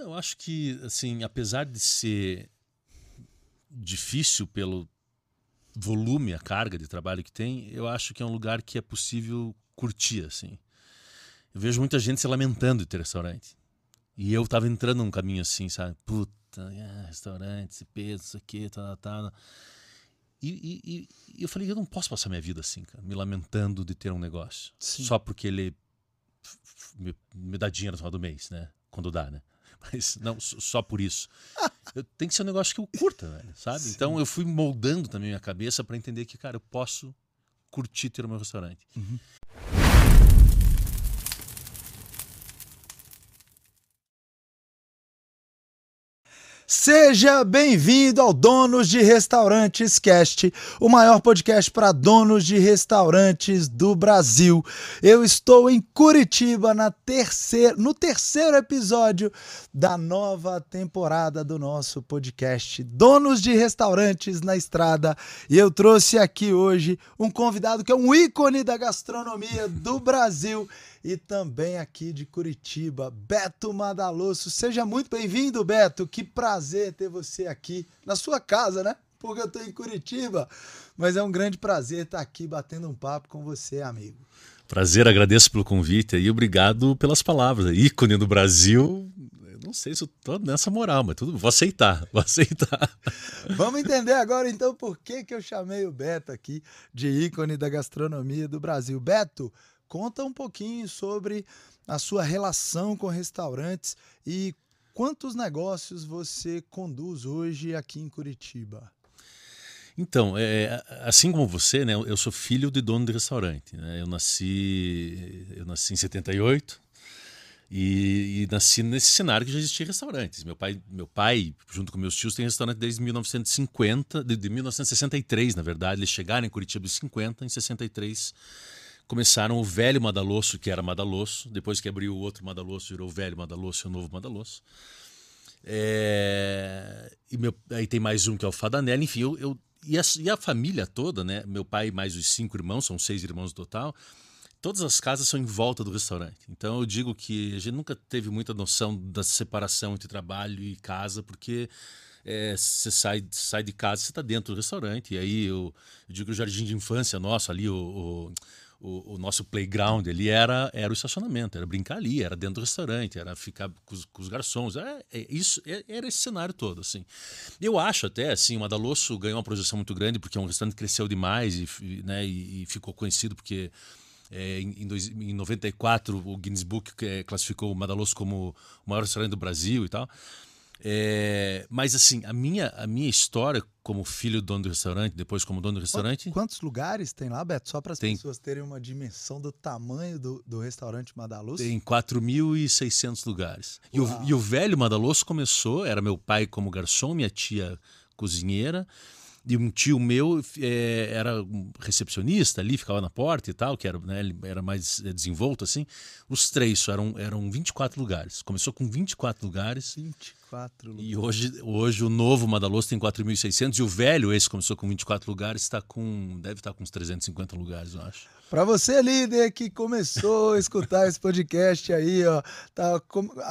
Eu acho que, assim, apesar de ser difícil pelo volume, a carga de trabalho que tem, eu acho que é um lugar que é possível curtir, assim. Eu vejo muita gente se lamentando de ter restaurante. E eu tava entrando num caminho assim, sabe? Puta, é, restaurante, esse peso, isso aqui, tá, tá. tá. E, e, e, eu falei, eu não posso passar minha vida assim, cara, me lamentando de ter um negócio. Sim. Só porque ele me, me, dá dinheiro no final do mês, né? Quando dá, né? Mas não só por isso. Eu, tem que ser um negócio que eu curta, velho, sabe? Sim. Então eu fui moldando também minha cabeça para entender que, cara, eu posso curtir ter o meu restaurante. Uhum. Seja bem-vindo ao Donos de Restaurantes Cast, o maior podcast para donos de restaurantes do Brasil. Eu estou em Curitiba na terceira, no terceiro episódio da nova temporada do nosso podcast Donos de Restaurantes na Estrada. E eu trouxe aqui hoje um convidado que é um ícone da gastronomia do Brasil e também aqui de Curitiba, Beto Madalosso. Seja muito bem-vindo, Beto. Que prazer ter você aqui na sua casa, né? Porque eu estou em Curitiba, mas é um grande prazer estar aqui batendo um papo com você, amigo. Prazer, agradeço pelo convite e obrigado pelas palavras. Ícone do Brasil, não sei se eu tô nessa moral, mas tudo, vou aceitar, vou aceitar. Vamos entender agora então por que, que eu chamei o Beto aqui de ícone da gastronomia do Brasil. Beto, Conta um pouquinho sobre a sua relação com restaurantes e quantos negócios você conduz hoje aqui em Curitiba. Então, é, assim como você, né, eu sou filho de dono de restaurante. Né? Eu nasci, eu nasci em 78 e, e nasci nesse cenário que já existia restaurantes. Meu pai, meu pai, junto com meus tios, tem restaurante desde 1950, de, de 1963, na verdade. Eles chegaram em Curitiba em 50, em 63 começaram o velho Madalosso, que era Madalosso, depois que abriu o outro Madalosso, virou o velho Madalosso e o novo Madalosso. É... E meu... aí tem mais um que é o Fadanelli, enfim, eu, eu... E, a, e a família toda, né? Meu pai mais os cinco irmãos, são seis irmãos no total, todas as casas são em volta do restaurante. Então eu digo que a gente nunca teve muita noção da separação entre trabalho e casa, porque é, você sai, sai de casa, você está dentro do restaurante. E aí eu, eu digo que o jardim de infância nosso ali, o, o o, o, nosso playground ali era, era o estacionamento, era brincar ali, era dentro do restaurante, era ficar com os, com os garçons. É, é isso, é, era esse cenário todo, assim. Eu acho até, assim, o Madalosso ganhou uma projeção muito grande porque é um restaurante que cresceu demais e, né, e, e ficou conhecido porque é, em, dois, em 94 o Guinness Book é, classificou o Madalosso como o maior restaurante do Brasil e tal. É, mas assim, a minha, a minha história como filho do dono do restaurante, depois como dono do restaurante. Quantos lugares tem lá, Beto? Só para as tem... pessoas terem uma dimensão do tamanho do, do restaurante Madaluz? Tem 4.600 lugares. E o, e o velho Madaloso começou, era meu pai como garçom, minha tia cozinheira. E um tio meu é, era recepcionista ali, ficava na porta e tal, que era, né, era mais é, desenvolto assim. Os três eram, eram 24 lugares. Começou com 24 lugares. 24 lugares. E hoje, hoje o novo Madaloso tem 4.600 e o velho, esse começou com 24 lugares, está com. deve estar tá com uns 350 lugares, eu acho. Para você, líder, que começou a escutar esse podcast aí, ó, tá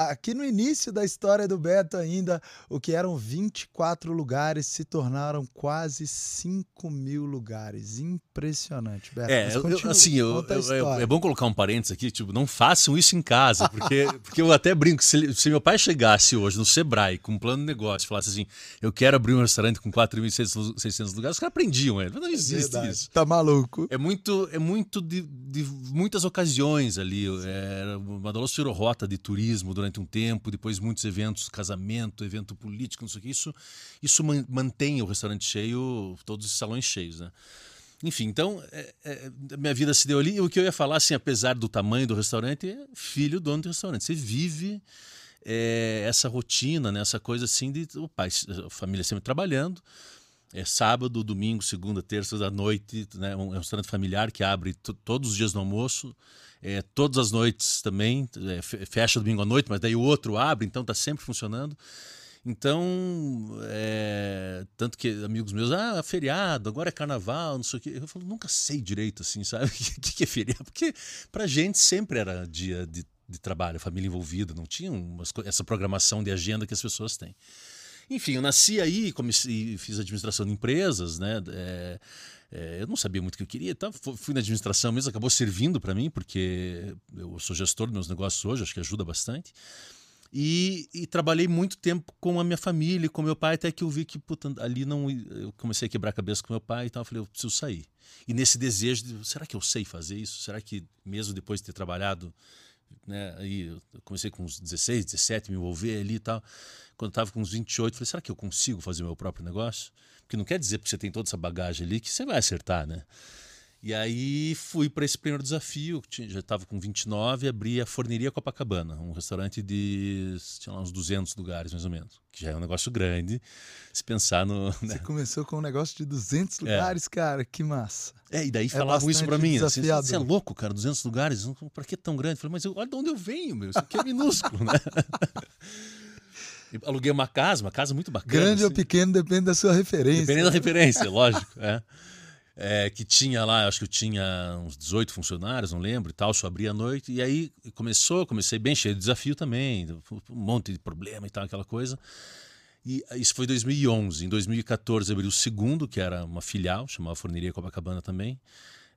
aqui no início da história do Beto ainda, o que eram 24 lugares se tornaram quase 5 mil lugares. Impressionante, Beto. É, eu, assim, eu, eu, é bom colocar um parênteses aqui, tipo, não façam isso em casa, porque, porque eu até brinco, se, se meu pai chegasse hoje no Sebrae com um plano de negócio, falasse assim, eu quero abrir um restaurante com 4.600 lugares, os caras aprendiam, ele. Não existe é isso. Tá maluco. É muito, é muito de, de muitas ocasiões ali. É, Madaloso tirou rota de turismo durante um tempo, depois muitos eventos, casamento, evento político, não sei o que. Isso, isso mantém o restaurante cheio, todos os salões cheios, né? Enfim, então, é, é, minha vida se deu ali. E o que eu ia falar, assim, apesar do tamanho do restaurante, é filho dono do restaurante. Você vive é, essa rotina, né? essa coisa assim de o pai, a família sempre trabalhando, é sábado, domingo, segunda, terça da noite, né? Um, restaurante familiar que abre todos os dias no almoço, é, todas as noites também, é, fecha domingo à noite, mas daí o outro abre, então está sempre funcionando. Então, é, tanto que amigos meus, ah, feriado, agora é carnaval, não sei o quê. Eu falo, nunca sei direito, assim, sabe? O que, que é feriado? Porque pra gente sempre era dia de de trabalho, família envolvida, não tinha umas, essa programação de agenda que as pessoas têm. Enfim, eu nasci aí, comecei, fiz administração de empresas, né? É, é, eu não sabia muito o que eu queria, então fui na administração mesmo, acabou servindo para mim, porque eu sou gestor dos meus negócios hoje, acho que ajuda bastante. E, e, trabalhei muito tempo com a minha família, com meu pai, até que eu vi que puta, ali não. Eu comecei a quebrar a cabeça com meu pai e tal. Eu falei, eu preciso sair. E nesse desejo de, será que eu sei fazer isso? Será que, mesmo depois de ter trabalhado, né, aí comecei com uns 16, 17, me envolver ali e tal. Quando estava com uns 28, falei, será que eu consigo fazer meu próprio negócio? Porque não quer dizer que você tem toda essa bagagem ali que você vai acertar, né? E aí fui para esse primeiro desafio, já estava com 29, abri a Forneria Copacabana, um restaurante de tinha lá uns 200 lugares mais ou menos, que já é um negócio grande, se pensar no... Né? Você começou com um negócio de 200 é. lugares, é. cara, que massa. É, e daí é falavam isso para mim, assim, você é louco, cara, 200 lugares, para que tão grande? Eu falei, mas eu, olha de onde eu venho, meu, isso aqui é minúsculo, né? aluguei uma casa, uma casa muito bacana. Grande assim. ou pequeno depende da sua referência. Depende da referência, lógico, é é, que tinha lá, acho que eu tinha uns 18 funcionários, não lembro e tal, só abria à noite. E aí começou, comecei bem cheio de desafio também, um monte de problema e tal, aquela coisa. E isso foi em 2011. Em 2014 abri o segundo, que era uma filial, chamava Forneria Copacabana também.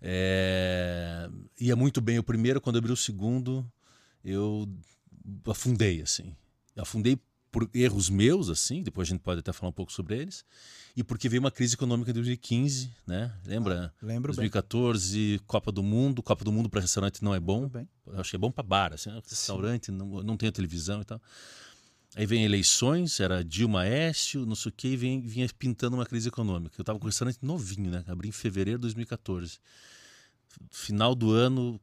É... Ia muito bem o primeiro, quando abri o segundo, eu afundei, assim. Afundei por erros meus, assim, depois a gente pode até falar um pouco sobre eles e porque veio uma crise econômica em 2015, né? Lembra? Ah, lembro 2014, bem. Copa do Mundo. Copa do Mundo para restaurante não é bom. Eu acho que é bom para bar, assim, restaurante, não, não tem a televisão e tal. Aí vem eleições, era Dilma Écio, não sei o quê, e vem, vinha pintando uma crise econômica. Eu estava com o restaurante novinho, né? Abri em fevereiro de 2014. Final do ano,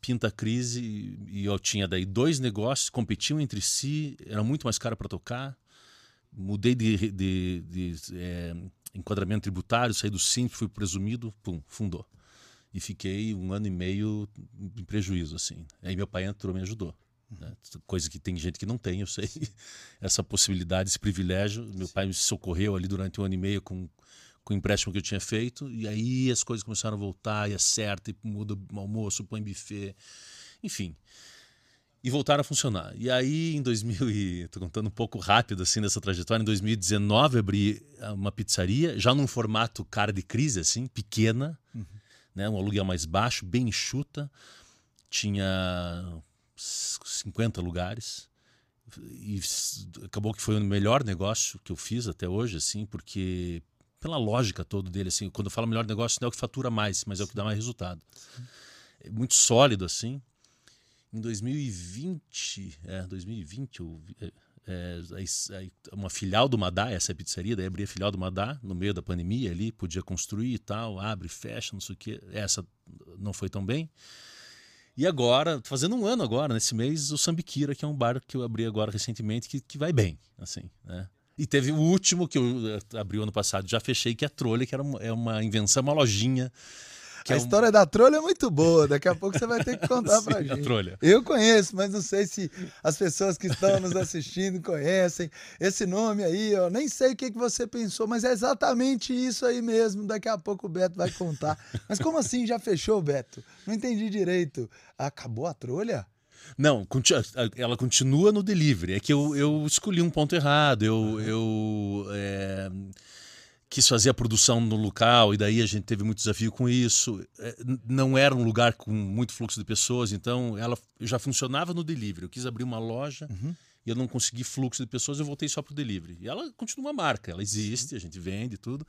pinta a crise, e eu tinha daí dois negócios, competiam entre si, era muito mais caro para tocar mudei de, de, de é, enquadramento tributário, saí do simples, fui presumido, pum, fundou. E fiquei um ano e meio em prejuízo, assim. Aí meu pai entrou me ajudou. Né? Coisa que tem gente que não tem, eu sei. Essa possibilidade, esse privilégio. Meu pai me socorreu ali durante um ano e meio com, com o empréstimo que eu tinha feito. E aí as coisas começaram a voltar, e acerta, e muda o almoço, põe buffet. Enfim e voltaram a funcionar. E aí, em 2000, e tô contando um pouco rápido assim dessa trajetória, em 2019 abri uma pizzaria, já num formato cara de crise, assim, pequena, uhum. né, um aluguel mais baixo, bem enxuta, tinha 50 lugares. E acabou que foi o melhor negócio que eu fiz até hoje, assim, porque pela lógica toda dele, assim, quando eu falo melhor negócio não é o que fatura mais, mas é o que dá mais resultado. É muito sólido, assim em 2020, é, 2020, eu, é, é, uma filial do Madá, essa é a pizzaria, daí abri a filial do Madá no meio da pandemia ali, podia construir e tal, abre, fecha, não sei o que. Essa não foi tão bem. E agora, fazendo um ano agora, nesse mês, o Sambiquira, que é um bar que eu abri agora recentemente, que, que vai bem, assim, né? E teve o último que eu eh, abri ano passado, já fechei, que é a Trolha, que era uma, é uma invenção, uma lojinha a é um... história da trolha é muito boa. Daqui a pouco você vai ter que contar Sim, pra gente. Trolha. Eu conheço, mas não sei se as pessoas que estão nos assistindo conhecem esse nome aí. Eu nem sei o que, que você pensou, mas é exatamente isso aí mesmo. Daqui a pouco o Beto vai contar. Mas como assim já fechou, Beto? Não entendi direito. Acabou a trolha? Não, ela continua no delivery. É que eu, eu escolhi um ponto errado. Eu, eu é quis fazer a produção no local e daí a gente teve muito desafio com isso. É, não era um lugar com muito fluxo de pessoas, então ela já funcionava no delivery. Eu quis abrir uma loja uhum. e eu não consegui fluxo de pessoas, eu voltei só para o delivery. E ela continua uma marca, ela existe, a gente vende tudo.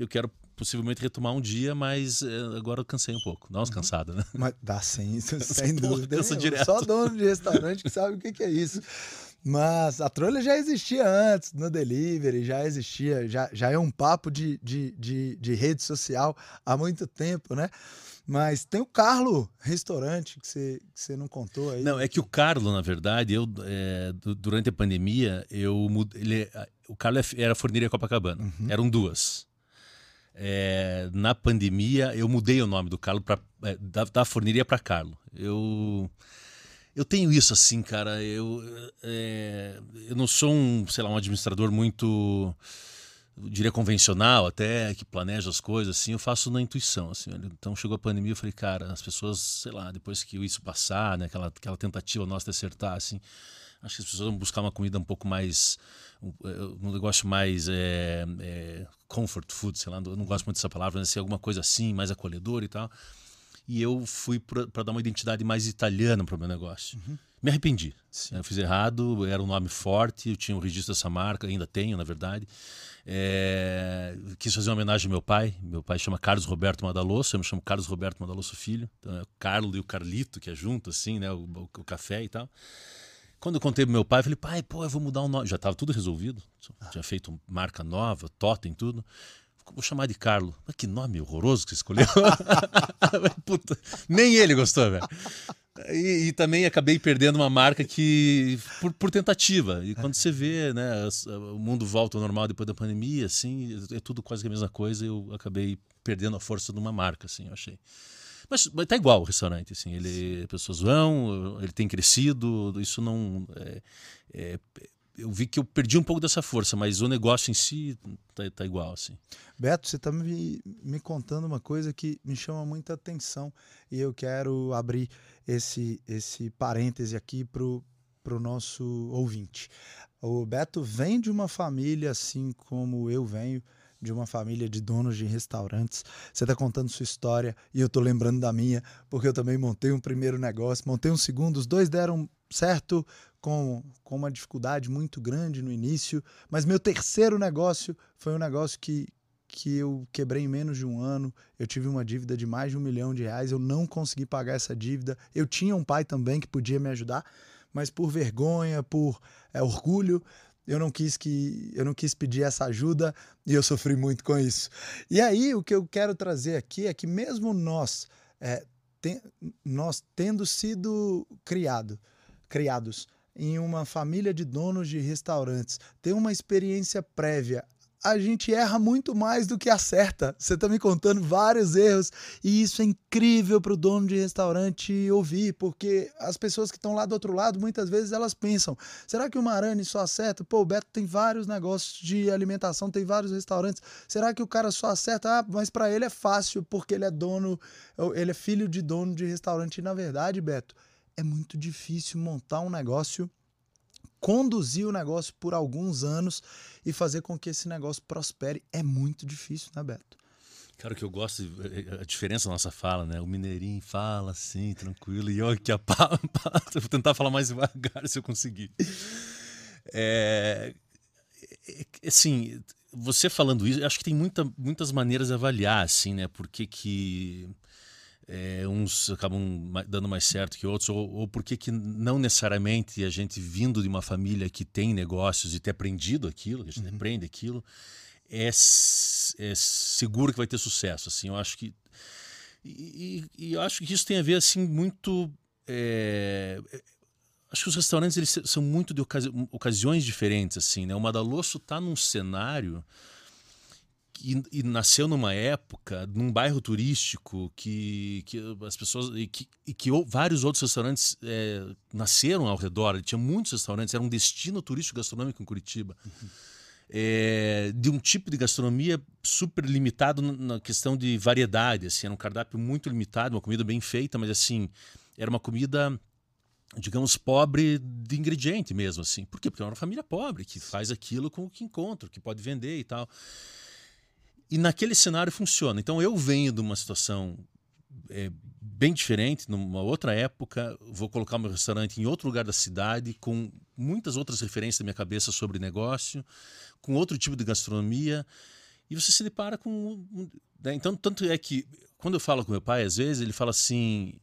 Eu quero possivelmente retomar um dia, mas é, agora eu cansei um pouco. Dá umas uhum. cansadas, né? Mas dá sim, sem dúvida. Cansa direto. Só dono de restaurante que sabe o que, que é isso. Mas a trolha já existia antes, no delivery, já existia, já, já é um papo de, de, de, de rede social há muito tempo, né? Mas tem o Carlo Restaurante, que você, que você não contou aí. Não, é que o Carlo, na verdade, eu é, durante a pandemia, eu ele, o Carlo é era forneria Copacabana. Uhum. Eram duas. É, na pandemia, eu mudei o nome do Carlo pra, é, da, da forneria para Carlo. Eu eu tenho isso assim, cara. Eu, é, eu não sou um, sei lá, um administrador muito diria convencional até, que planeja as coisas, assim, eu faço na intuição, assim. Então chegou a pandemia, eu falei, cara, as pessoas, sei lá, depois que isso passar, né, aquela, aquela tentativa nossa de acertar, assim, acho que as pessoas vão buscar uma comida um pouco mais, um, um negócio mais é, é, comfort food, sei lá, eu não gosto muito dessa palavra, mas assim, alguma coisa assim, mais acolhedor e tal. E eu fui para dar uma identidade mais italiana para o meu negócio. Uhum. Me arrependi. Sim. Eu fiz errado, era um nome forte, eu tinha o um registro dessa marca, ainda tenho, na verdade. É, quis fazer uma homenagem ao meu pai. Meu pai chama Carlos Roberto Madalosso, eu me chamo Carlos Roberto Madalosso Filho. Então é o Carlo e o Carlito, que é junto, assim, né? O, o, o café e tal. Quando eu contei pro meu pai, eu falei, pai, pô, eu vou mudar o nome. Já estava tudo resolvido. Tinha feito marca nova, totem, tudo. Vou chamar de Carlo. Mas que nome horroroso que você escolheu. Puta, nem ele gostou, velho. E, e, também acabei perdendo uma marca que por, por, tentativa. E quando você vê, né, o mundo volta ao normal depois da pandemia, assim, é tudo quase que a mesma coisa. Eu acabei perdendo a força de uma marca, assim, eu achei. Mas, mas tá igual o restaurante, assim, ele pessoas vão, ele tem crescido, isso não é, é, eu vi que eu perdi um pouco dessa força, mas o negócio em si tá, tá igual, assim. Beto, você está me, me contando uma coisa que me chama muita atenção e eu quero abrir esse, esse parêntese aqui para o nosso ouvinte. O Beto vem de uma família assim como eu venho, de uma família de donos de restaurantes. Você está contando sua história e eu estou lembrando da minha, porque eu também montei um primeiro negócio, montei um segundo, os dois deram certo com, com uma dificuldade muito grande no início, mas meu terceiro negócio foi um negócio que, que eu quebrei em menos de um ano. Eu tive uma dívida de mais de um milhão de reais, eu não consegui pagar essa dívida. Eu tinha um pai também que podia me ajudar, mas por vergonha, por é, orgulho, eu não quis que eu não quis pedir essa ajuda e eu sofri muito com isso. E aí o que eu quero trazer aqui é que mesmo nós é, tem, nós tendo sido criado, criados em uma família de donos de restaurantes, ter uma experiência prévia a gente erra muito mais do que acerta. Você está me contando vários erros e isso é incrível para o dono de restaurante ouvir, porque as pessoas que estão lá do outro lado, muitas vezes elas pensam: será que o Marani só acerta? Pô, o Beto tem vários negócios de alimentação, tem vários restaurantes. Será que o cara só acerta? Ah, mas para ele é fácil porque ele é dono, ele é filho de dono de restaurante. E na verdade, Beto, é muito difícil montar um negócio conduzir o negócio por alguns anos e fazer com que esse negócio prospere é muito difícil, né, Beto? Cara, o que eu gosto, a diferença da nossa fala, né? O mineirinho fala assim, tranquilo, e eu aqui a pá, vou tentar falar mais devagar se eu conseguir. É, é, assim, você falando isso, acho que tem muita, muitas maneiras de avaliar, assim, né? Por que que é, uns acabam dando mais certo que outros, ou, ou por que não necessariamente a gente vindo de uma família que tem negócios e ter aprendido aquilo, que a gente uhum. aprende aquilo, é, é, seguro que vai ter sucesso. Assim, eu acho que e, e, eu acho que isso tem a ver assim muito é, acho que os restaurantes eles são muito de ocasi ocasiões diferentes assim né o Madalosso está num cenário e, e, nasceu numa época, num bairro turístico, que, que as pessoas. e que, e que vários outros restaurantes é, nasceram ao redor. Tinha muitos restaurantes, era um destino turístico gastronômico em Curitiba. Uhum. É, de um tipo de gastronomia super limitado na questão de variedade. Assim, era um cardápio muito limitado, uma comida bem feita, mas assim, era uma comida digamos, pobre de ingrediente mesmo, assim. Por quê? Porque é uma família pobre que faz aquilo com o que encontra, que pode vender e tal. E naquele cenário funciona. Então eu venho de uma situação é, bem diferente, numa outra época, vou colocar meu restaurante em outro lugar da cidade, com muitas outras referências na minha cabeça sobre negócio, com outro tipo de gastronomia, e você se depara com. Né? Então, tanto é que, quando eu falo com meu pai, às vezes, ele fala assim: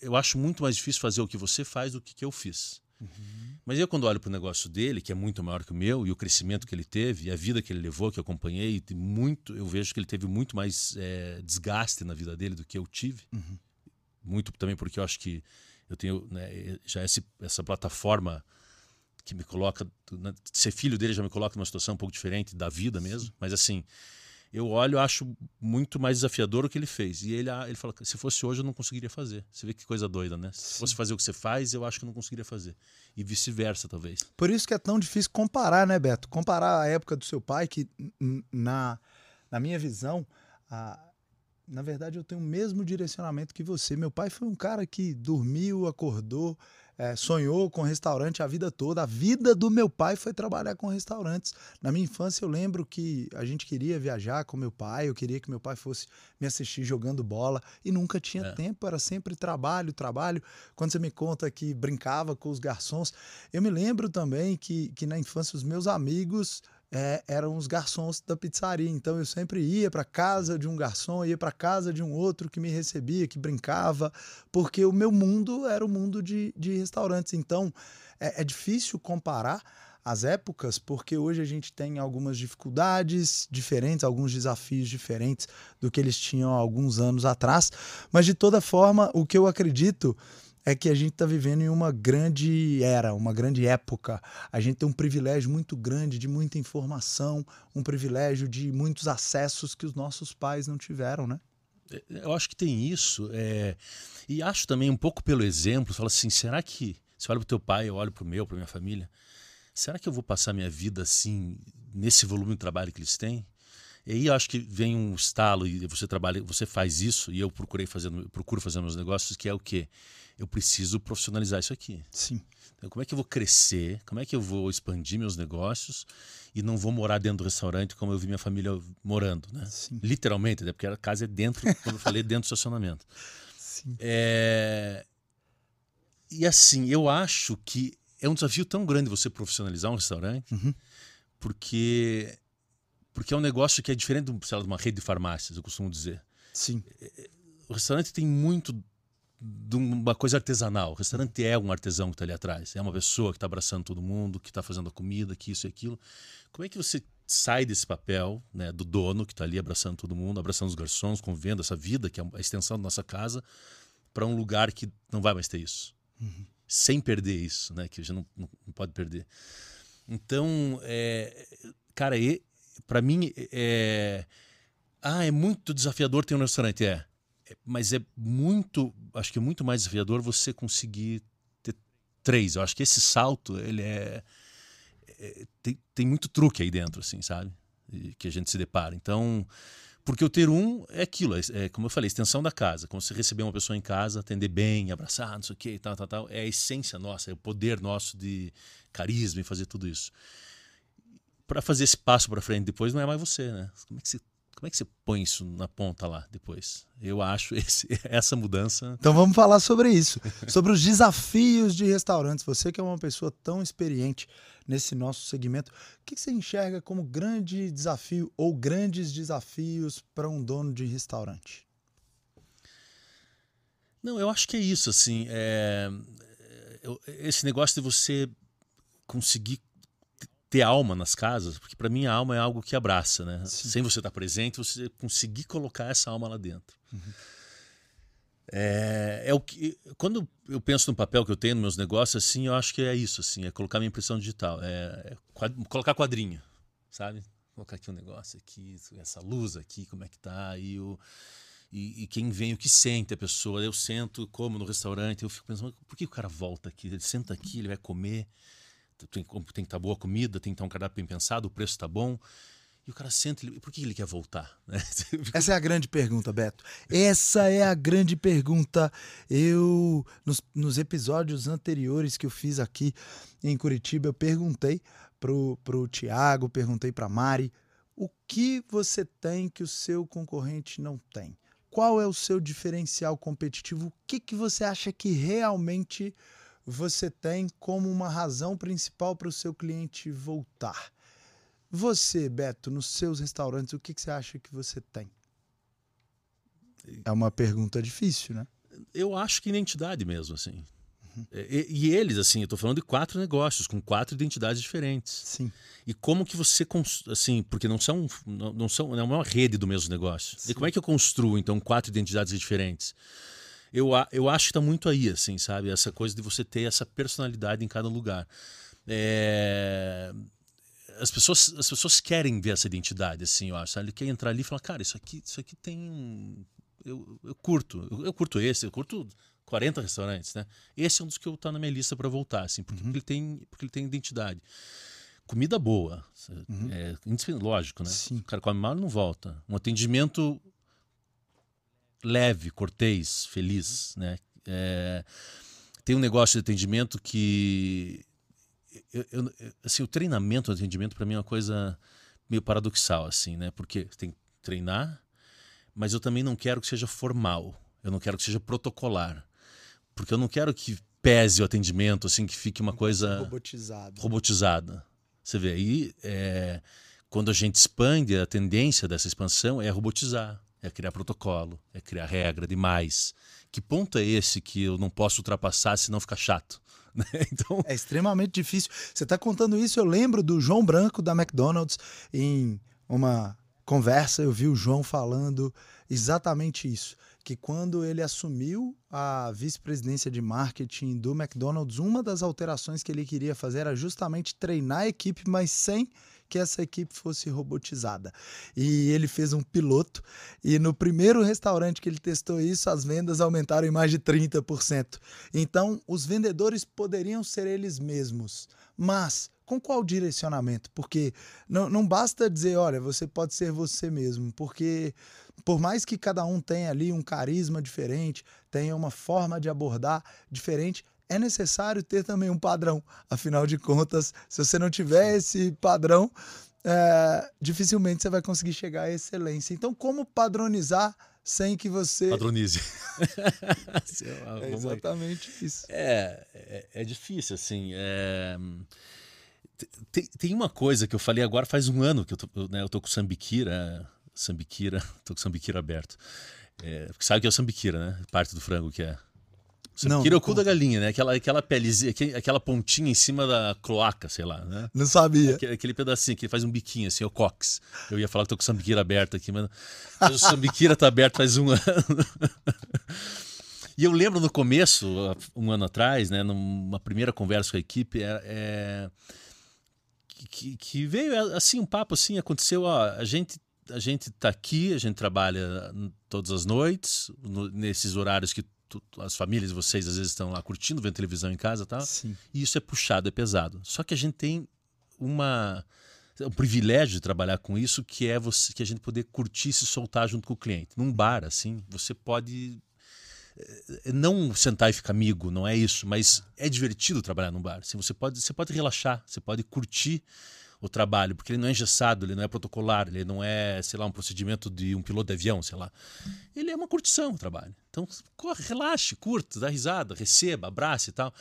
eu acho muito mais difícil fazer o que você faz do que que eu fiz. Uhum. Mas eu, quando olho para o negócio dele, que é muito maior que o meu, e o crescimento que ele teve, e a vida que ele levou, que eu acompanhei, muito, eu vejo que ele teve muito mais é, desgaste na vida dele do que eu tive. Uhum. Muito também porque eu acho que eu tenho né, já esse, essa plataforma que me coloca. Né, ser filho dele já me coloca numa situação um pouco diferente da vida mesmo. Mas assim, eu olho acho muito mais desafiador o que ele fez. E ele, ele fala: se fosse hoje eu não conseguiria fazer. Você vê que coisa doida, né? Se Sim. fosse fazer o que você faz, eu acho que eu não conseguiria fazer. E vice-versa, talvez. Por isso que é tão difícil comparar, né, Beto? Comparar a época do seu pai, que na, na minha visão, a, na verdade, eu tenho o mesmo direcionamento que você. Meu pai foi um cara que dormiu, acordou, é, sonhou com restaurante a vida toda. A vida do meu pai foi trabalhar com restaurantes. Na minha infância, eu lembro que a gente queria viajar com meu pai, eu queria que meu pai fosse me assistir jogando bola e nunca tinha é. tempo, era sempre trabalho, trabalho. Quando você me conta que brincava com os garçons, eu me lembro também que, que na infância os meus amigos é, eram os garçons da pizzaria. Então eu sempre ia para casa de um garçom, ia para casa de um outro que me recebia, que brincava, porque o meu mundo era o mundo de, de restaurantes. Então é, é difícil comparar as épocas, porque hoje a gente tem algumas dificuldades diferentes, alguns desafios diferentes do que eles tinham alguns anos atrás. Mas de toda forma, o que eu acredito é que a gente está vivendo em uma grande era, uma grande época. A gente tem um privilégio muito grande de muita informação, um privilégio de muitos acessos que os nossos pais não tiveram, né? É, eu acho que tem isso. É... E acho também um pouco pelo exemplo, fala assim, será que. Você olha para o teu pai, eu olho para o meu, para minha família. Será que eu vou passar minha vida assim, nesse volume de trabalho que eles têm? E aí eu acho que vem um estalo e você trabalha, você faz isso e eu procurei fazendo, procuro fazer meus negócios, que é o quê? eu preciso profissionalizar isso aqui. Sim. Então, como é que eu vou crescer? Como é que eu vou expandir meus negócios e não vou morar dentro do restaurante como eu vi minha família morando, né? Sim. Literalmente, né? porque a casa é dentro, como eu falei, dentro do estacionamento. Sim. É... E assim, eu acho que é um desafio tão grande você profissionalizar um restaurante, uhum. porque porque é um negócio que é diferente lá, de uma rede de farmácias, eu costumo dizer. Sim. É, o restaurante tem muito de uma coisa artesanal. O restaurante é um artesão que está ali atrás. É uma pessoa que está abraçando todo mundo, que está fazendo a comida, que isso e aquilo. Como é que você sai desse papel né, do dono que está ali abraçando todo mundo, abraçando os garçons, convivendo essa vida, que é a extensão da nossa casa, para um lugar que não vai mais ter isso? Uhum. Sem perder isso, né, que a gente não, não, pode perder. Então, é, cara, para mim, é, ah, é muito desafiador ter um restaurante. É mas é muito, acho que é muito mais desafiador você conseguir ter três. Eu acho que esse salto, ele é, é tem, tem muito truque aí dentro, assim, sabe? Que a gente se depara. Então, porque o ter um é aquilo, é, é, como eu falei, extensão da casa. Quando você receber uma pessoa em casa, atender bem, abraçar, não sei o que, tal, tal, tal, é a essência nossa, é o poder nosso de carisma e fazer tudo isso. Para fazer esse passo para frente depois, não é mais você, né? Como é que você como é que você põe isso na ponta lá depois? Eu acho esse, essa mudança. Então vamos falar sobre isso, sobre os desafios de restaurantes. Você que é uma pessoa tão experiente nesse nosso segmento, o que você enxerga como grande desafio ou grandes desafios para um dono de restaurante? Não, eu acho que é isso, assim, é, é esse negócio de você conseguir ter alma nas casas, porque para mim a alma é algo que abraça, né? Sim. Sem você estar presente, você conseguir colocar essa alma lá dentro. Uhum. É, é o que quando eu penso no papel que eu tenho nos meus negócios, assim, eu acho que é isso, assim, é colocar minha impressão digital, é, é quad, colocar quadrinho, sabe? Colocar aqui um negócio aqui, essa luz aqui, como é que tá, e o e, e, quem vem, o que sente a pessoa. Eu sento, como no restaurante, eu fico pensando, por que o cara volta aqui? Ele senta aqui, ele vai comer tem, tem que estar tá boa comida, tem que estar tá um cardápio bem pensado, o preço está bom. E o cara senta, ele, por que ele quer voltar? Essa é a grande pergunta, Beto. Essa é a grande pergunta. Eu, nos, nos episódios anteriores que eu fiz aqui em Curitiba, eu perguntei pro, pro Tiago, perguntei para Mari, o que você tem que o seu concorrente não tem? Qual é o seu diferencial competitivo? O que, que você acha que realmente você tem como uma razão principal para o seu cliente voltar. Você, Beto, nos seus restaurantes, o que, que você acha que você tem? É uma pergunta difícil, né? Eu acho que identidade mesmo, assim. Uhum. E, e, eles, assim, eu estou falando de quatro negócios, com quatro identidades diferentes. Sim. E como que você, assim, porque não são, não, não são, não é uma rede do mesmo negócio. Sim. E como é que eu construo, então, quatro identidades diferentes? Eu, eu acho que está muito aí, assim, sabe? Essa coisa de você ter essa personalidade em cada lugar. É... as pessoas, as pessoas querem ver essa identidade, assim, eu acho. Ele quer entrar ali e falar, cara, isso aqui, isso aqui tem. Eu, eu curto, eu, eu, curto esse, eu curto 40 restaurantes, né? Esse é um dos que eu tá na minha lista para voltar, assim, porque, uhum. ele tem, porque ele tem identidade. Comida boa, uhum. é, lógico, né? Sim. O cara come mal e não volta. Um atendimento leve, cortês, feliz, né? É, tem um negócio de atendimento que eu, eu, assim, o treinamento, o atendimento para mim é uma coisa meio paradoxal assim, né? Porque tem que treinar, mas eu também não quero que seja formal. Eu não quero que seja protocolar. Porque eu não quero que pese o atendimento, assim, que fique uma coisa robotizada. robotizada. Você vê aí, é, quando a gente expande, a tendência dessa expansão é robotizar, é criar protocolo, é criar regra demais. Que ponto é esse que eu não posso ultrapassar senão fica chato? Né? Então... É extremamente difícil. Você está contando isso, eu lembro do João Branco da McDonald's em uma conversa, eu vi o João falando exatamente isso que quando ele assumiu a vice-presidência de marketing do McDonald's, uma das alterações que ele queria fazer era justamente treinar a equipe, mas sem que essa equipe fosse robotizada. E ele fez um piloto e no primeiro restaurante que ele testou isso, as vendas aumentaram em mais de 30%. Então, os vendedores poderiam ser eles mesmos, mas com qual direcionamento? Porque não, não basta dizer, olha, você pode ser você mesmo, porque por mais que cada um tenha ali um carisma diferente, tenha uma forma de abordar diferente, é necessário ter também um padrão. Afinal de contas, se você não tiver esse padrão, é, dificilmente você vai conseguir chegar à excelência. Então, como padronizar sem que você. Padronize. é exatamente isso. É, é, é, difícil, assim. É... Tem, tem uma coisa que eu falei agora faz um ano que eu tô, né, eu tô com Sambiquira sambiquira, tô com sambiquira aberto. É, sabe que é o sambiquira, né? Parte do frango que é. Sambiquira é o cu da galinha, né? Aquela, aquela pelezinha, aquela pontinha em cima da cloaca, sei lá, né? Não sabia. Aquele, aquele pedacinho que faz um biquinho, assim, é o cox. Eu ia falar que tô com o sambiquira aberto aqui, mas, mas o sambiquira tá aberto faz um ano. E eu lembro no começo, um ano atrás, né, numa primeira conversa com a equipe, é, é que, que, veio assim um papo assim, aconteceu, ó, a gente a gente está aqui, a gente trabalha todas as noites, no, nesses horários que as famílias de vocês às vezes estão lá curtindo, vendo televisão em casa e tal. Sim. E isso é puxado, é pesado. Só que a gente tem uma um privilégio de trabalhar com isso, que é você que a gente poder curtir e se soltar junto com o cliente. Num bar, assim, você pode eh, não sentar e ficar amigo, não é isso, mas é divertido trabalhar num bar. Assim, você pode, você pode relaxar, você pode curtir o trabalho, porque ele não é engessado, ele não é protocolar, ele não é, sei lá, um procedimento de um piloto de avião, sei lá. Ele é uma curtição o trabalho. Então, corre, relaxe, curta, dá risada, receba, abrace e tal.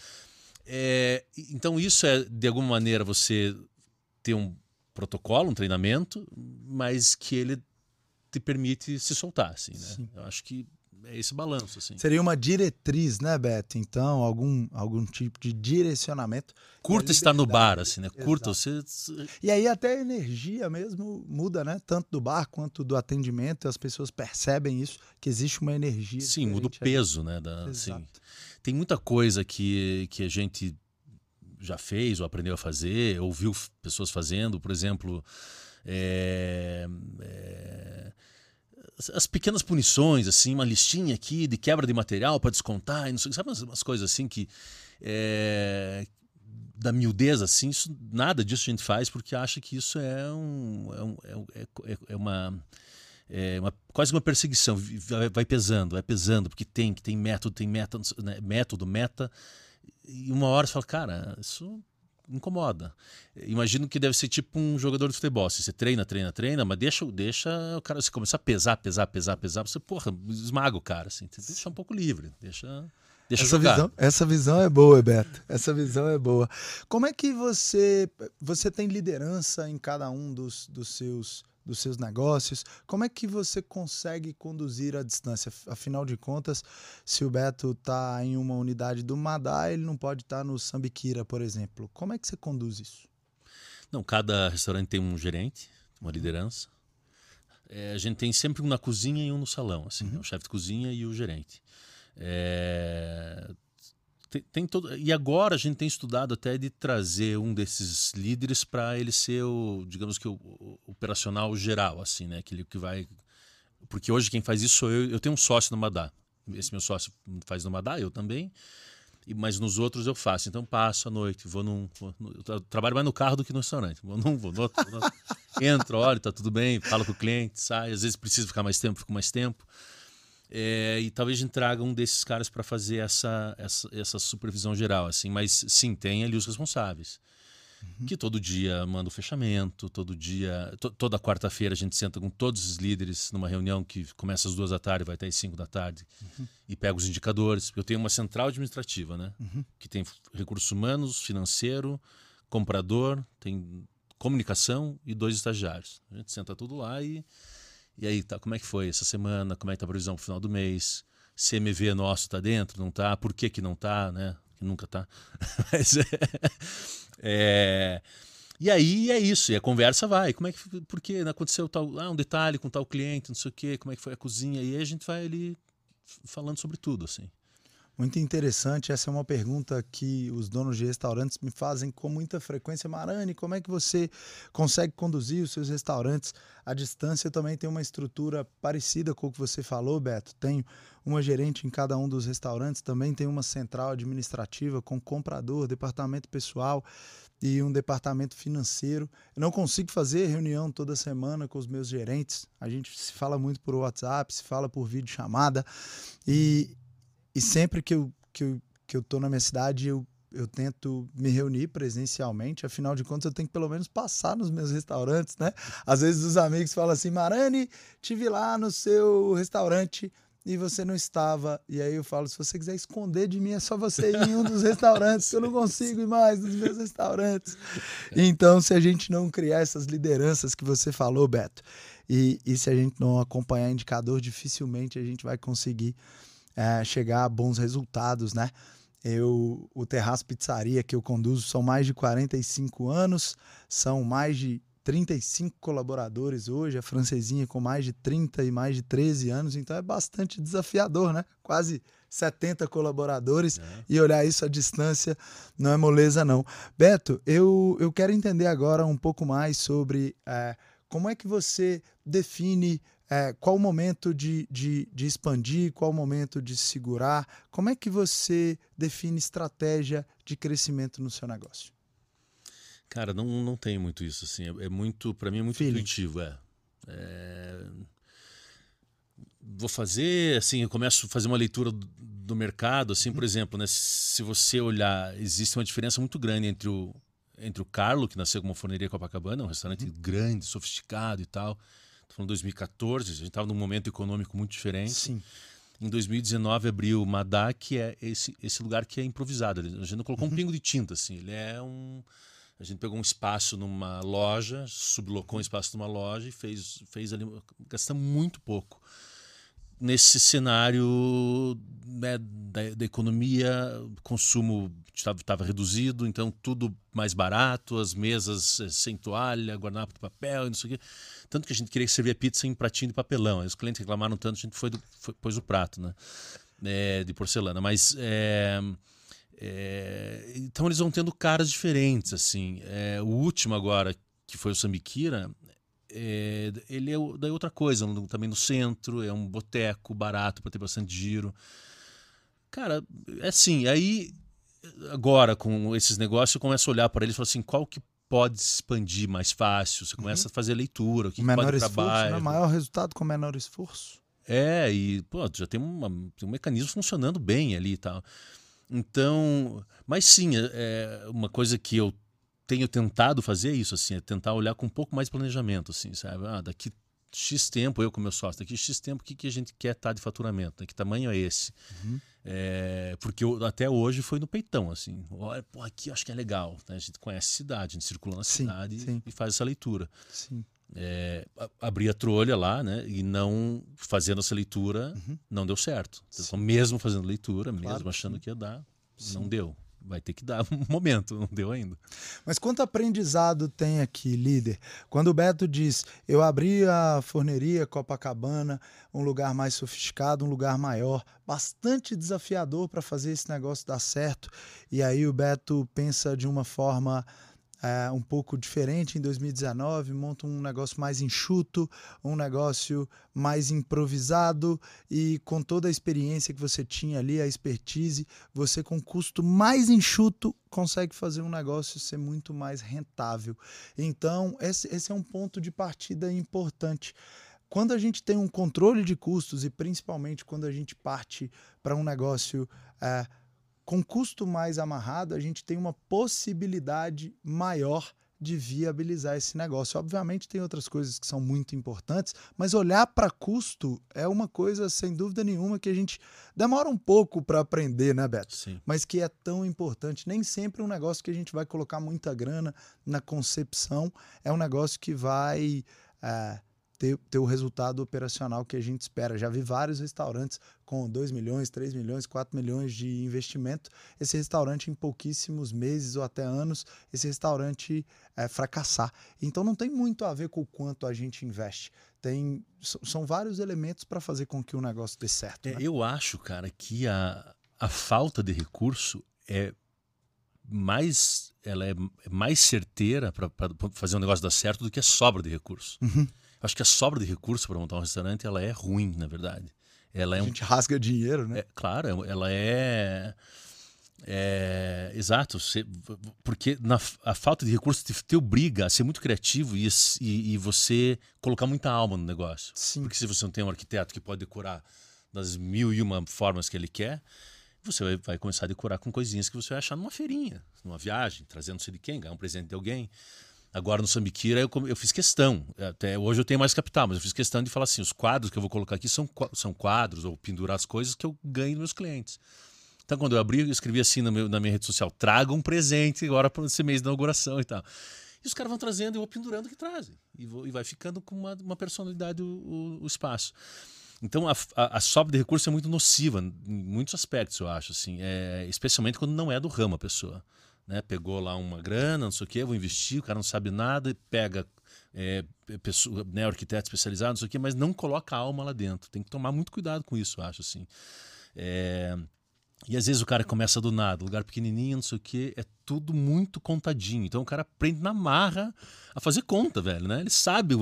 É, então, isso é, de alguma maneira, você ter um protocolo, um treinamento, mas que ele te permite se soltar, assim, né? Eu acho que é esse balanço. Assim. Seria uma diretriz, né, Beto? Então, algum, algum tipo de direcionamento. Curta estar no bar, assim, né? Curta você. E aí até a energia mesmo muda, né? Tanto do bar quanto do atendimento. As pessoas percebem isso, que existe uma energia. Sim, muda o peso, aí. né? Da, assim, tem muita coisa que, que a gente já fez ou aprendeu a fazer, ouviu pessoas fazendo, por exemplo. É, é, as pequenas punições, assim, uma listinha aqui de quebra de material para descontar, não sei, sabe umas, umas coisas assim que é, da miudez assim, isso, nada disso a gente faz porque acha que isso é um, é, um, é, é, é uma é uma, quase uma perseguição, vai pesando, vai pesando, porque tem, que tem método, tem meta, né, método, meta, e uma hora você fala, cara, isso incomoda. Imagino que deve ser tipo um jogador de futebol. Você treina, treina, treina, mas deixa, deixa o cara se começar a pesar, pesar, pesar, pesar, você, porra, esmaga o cara, assim. Deixa um pouco livre, deixa. Deixa essa visão, essa visão é boa, Beto. Essa visão é boa. Como é que você você tem liderança em cada um dos, dos seus dos seus negócios? Como é que você consegue conduzir a distância? Afinal de contas, se o Beto está em uma unidade do Madá, ele não pode estar tá no Sambiquira, por exemplo. Como é que você conduz isso? Não, cada restaurante tem um gerente, uma liderança. É, a gente tem sempre um na cozinha e um no salão, assim, uhum. Né? o chefe de cozinha e o gerente. É, tem, tem todo, e agora a gente tem estudado até de trazer um desses líderes para ele ser o, digamos que o, o, operacional geral, assim, né? Aquele que vai. Porque hoje quem faz isso sou eu. Eu tenho um sócio no Madá. Esse meu sócio faz no Madá, eu também. Mas nos outros eu faço. Então passo a noite, vou num. Vou, eu trabalho mais no carro do que no restaurante. Vou num, vou no no. Entro, olho, tá tudo bem, falo com o cliente, sai. Às vezes preciso ficar mais tempo, fico mais tempo. É, e talvez a gente traga um desses caras para fazer essa, essa, essa, supervisão geral, assim. Mas sim, tem ali os responsáveis. Uhum. Que todo dia manda o fechamento, todo dia. To, toda quarta-feira a gente senta com todos os líderes numa reunião que começa às duas da tarde, vai até às cinco da tarde, uhum. e pega os indicadores. Eu tenho uma central administrativa, né? Uhum. Que tem recursos humanos, financeiro, comprador, tem comunicação e dois estagiários. A gente senta tudo lá e e aí, tá, como é que foi essa semana? Como é que tá a previsão pro final do mês? CMV nosso tá dentro, não tá? Por que que não tá, né? Que nunca tá. Mas é, é, e aí é isso, e a conversa vai. Como é que por que aconteceu tal, ah, um detalhe com tal cliente, não sei o quê, como é que foi a cozinha? E aí a gente vai ali falando sobre tudo, assim. Muito interessante. Essa é uma pergunta que os donos de restaurantes me fazem com muita frequência. Marani, como é que você consegue conduzir os seus restaurantes à distância? Também tenho uma estrutura parecida com o que você falou, Beto. Tenho uma gerente em cada um dos restaurantes, também tenho uma central administrativa com comprador, departamento pessoal e um departamento financeiro. Eu não consigo fazer reunião toda semana com os meus gerentes. A gente se fala muito por WhatsApp, se fala por vídeo chamada e e sempre que eu, que eu, que eu tô na minha cidade, eu, eu tento me reunir presencialmente, afinal de contas eu tenho que pelo menos passar nos meus restaurantes, né? Às vezes os amigos falam assim, Marani, tive lá no seu restaurante e você não estava. E aí eu falo, se você quiser esconder de mim, é só você ir em um dos restaurantes, que eu não consigo ir mais nos meus restaurantes. Então, se a gente não criar essas lideranças que você falou, Beto, e, e se a gente não acompanhar indicador, dificilmente a gente vai conseguir é, chegar a bons resultados, né? Eu, o Terraço Pizzaria que eu conduzo são mais de 45 anos, são mais de 35 colaboradores hoje, a francesinha com mais de 30 e mais de 13 anos, então é bastante desafiador, né? Quase 70 colaboradores é. e olhar isso à distância não é moleza, não. Beto, eu, eu quero entender agora um pouco mais sobre é, como é que você define é, qual o momento de, de, de expandir, qual o momento de segurar? Como é que você define estratégia de crescimento no seu negócio? Cara, não, não tem muito isso, assim. É, é muito, para mim, é muito Feeling. intuitivo, é. é. Vou fazer, assim, eu começo a fazer uma leitura do mercado, assim, por uhum. exemplo, né? Se você olhar, existe uma diferença muito grande entre o, entre o Carlo, que nasceu como forneria Copacabana, um restaurante uhum. grande, sofisticado e tal, falando 2014, a gente estava num momento econômico muito diferente. Sim. Em 2019 abriu o Madá, que é esse, esse lugar que é improvisado. A gente não colocou uhum. um pingo de tinta, assim. Ele é um. A gente pegou um espaço numa loja, sublocou um espaço numa loja e fez, fez ali. Gastamos muito pouco nesse cenário né, da, da, economia, consumo estava reduzido, então tudo mais barato, as mesas eh, sem toalha, guardanapo de papel, não sei o quê. Tanto que a gente queria servir pizza em pratinho de papelão. Aí os clientes reclamaram tanto, a gente foi, do, foi pôs o prato, né? É, de porcelana. Mas é, é, então eles vão tendo caras diferentes, assim. O último agora, que foi o Sambiquira, é, ele é daí outra coisa, também no centro, é um boteco barato para ter bastante giro. Cara, é assim, aí agora com esses negócios eu começo a olhar para eles e falo assim, qual que pode expandir mais fácil? Você começa uhum. a fazer leitura, o que, menor pode esforço. Né? Maior resultado com menor esforço. É, e pô, já tem, uma, tem um mecanismo funcionando bem ali e tal. Então, mas sim, é, é uma coisa que eu tenho tentado fazer isso, assim, é tentar olhar com um pouco mais de planejamento, assim, sabe? Ah, daqui X tempo, eu com meu sócio, daqui X tempo, o que, que a gente quer estar tá de faturamento? Né? Que tamanho é esse? Uhum. É, porque eu, até hoje foi no peitão, assim. Olha, pô, aqui acho que é legal. Né? A gente conhece a cidade, a gente circula na sim, cidade sim. E, faz essa leitura. Sim. É, abrir a trolha lá, né? E não fazendo essa leitura, uhum. não deu certo. Então, mesmo fazendo leitura, mesmo achando que ia dar, não deu. Vai ter que dar um momento, não deu ainda. Mas quanto aprendizado tem aqui, líder? Quando o Beto diz, eu abri a forneria Copacabana, um lugar mais sofisticado, um lugar maior, bastante desafiador para fazer esse negócio dar certo. E aí o Beto pensa de uma forma um pouco diferente em 2019, monta um negócio mais enxuto, um negócio mais improvisado e com toda a experiência que você tinha ali, a expertise, você com custo mais enxuto consegue fazer um negócio ser muito mais rentável. Então, esse, esse é um ponto de partida importante. Quando a gente tem um controle de custos e principalmente quando a gente parte para um negócio é, com custo mais amarrado, a gente tem uma possibilidade maior de viabilizar esse negócio. Obviamente, tem outras coisas que são muito importantes, mas olhar para custo é uma coisa, sem dúvida nenhuma, que a gente demora um pouco para aprender, né, Beto? Sim. Mas que é tão importante. Nem sempre um negócio que a gente vai colocar muita grana na concepção é um negócio que vai. É, ter, ter o resultado operacional que a gente espera. Já vi vários restaurantes com 2 milhões, 3 milhões, 4 milhões de investimento. Esse restaurante, em pouquíssimos meses ou até anos, esse restaurante é, fracassar. Então não tem muito a ver com o quanto a gente investe. Tem, são vários elementos para fazer com que o negócio dê certo. É, né? Eu acho, cara, que a, a falta de recurso é mais ela é mais certeira para fazer um negócio dar certo do que a sobra de recurso. Uhum. Acho que a sobra de recurso para montar um restaurante ela é ruim, na verdade. Ela é a um, gente rasga dinheiro, né? é, claro, ela é, é exato, você, porque na, a falta de recurso te, te obriga a ser muito criativo e, e, e, você colocar muita alma no negócio. Sim. Porque se você não tem um arquiteto que pode decorar das mil e uma formas que ele quer, você vai, vai começar a decorar com coisinhas que você vai achar numa feirinha, numa viagem, trazendo não sei de quem, ganhar um presente de alguém. Agora no Sambiquira eu, eu fiz questão, até hoje eu tenho mais capital, mas eu fiz questão de falar assim, os quadros que eu vou colocar aqui são, são quadros ou pendurar as coisas que eu ganho dos meus clientes. Então quando eu abri, eu escrevi assim meu, na minha rede social, traga um presente agora para esse mês de inauguração e tal. E os caras vão trazendo, eu vou pendurando o que trazem. E, vou, e vai ficando com uma, uma personalidade o, o, o espaço. Então a, a, a, sobra de recurso é muito nociva em muitos aspectos, eu acho, assim, é, especialmente quando não é do ramo a pessoa né? Pegou lá uma grana, não sei o quê, vou investir, o cara não sabe nada e pega é, pessoa, né, arquiteto especializado, não sei o quê, mas não coloca a alma lá dentro. Tem que tomar muito cuidado com isso, eu acho assim. É... E às vezes o cara começa do nada, lugar pequenininho, não sei o quê, é tudo muito contadinho. Então o cara aprende na marra a fazer conta, velho, né? Ele sabe,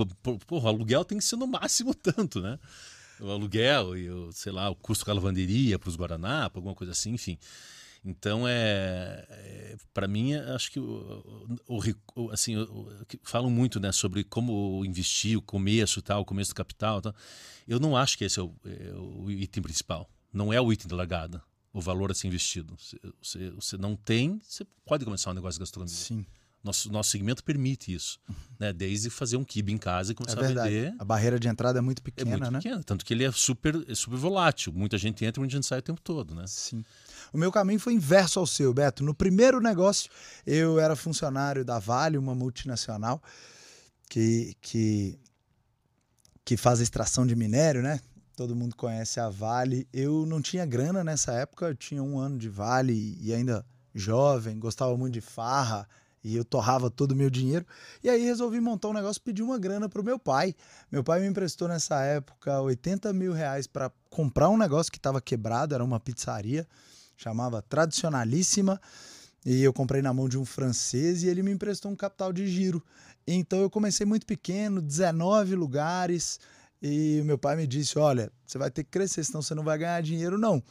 porra, o aluguel tem que ser no máximo tanto, né? O aluguel e o, sei lá, o custo com a lavanderia para os Guaraná, para alguma coisa assim, enfim. Então é, é para mim acho que o, o, o assim o, falam muito né sobre como investir o começo tal o começo do capital tal. eu não acho que esse é o, é item principal não é o item da largada o valor a ser investido você, você não tem você pode começar um negócio de gastronomia sim nosso, nosso segmento permite isso, né? Desde fazer um kibe em casa e começar é a vender. A barreira de entrada é muito pequena, é muito né? pequena, tanto que ele é super, é super volátil. Muita gente entra, muita gente sai o tempo todo, né? Sim. O meu caminho foi inverso ao seu, Beto. No primeiro negócio, eu era funcionário da Vale, uma multinacional que, que, que faz extração de minério, né? Todo mundo conhece a Vale. Eu não tinha grana nessa época, eu tinha um ano de Vale e ainda jovem, gostava muito de farra, e eu torrava todo o meu dinheiro. E aí resolvi montar um negócio, pedir uma grana pro meu pai. Meu pai me emprestou nessa época 80 mil reais para comprar um negócio que estava quebrado, era uma pizzaria, chamava Tradicionalíssima. E eu comprei na mão de um francês e ele me emprestou um capital de giro. Então eu comecei muito pequeno, 19 lugares. E meu pai me disse: Olha, você vai ter que crescer, senão você não vai ganhar dinheiro, não.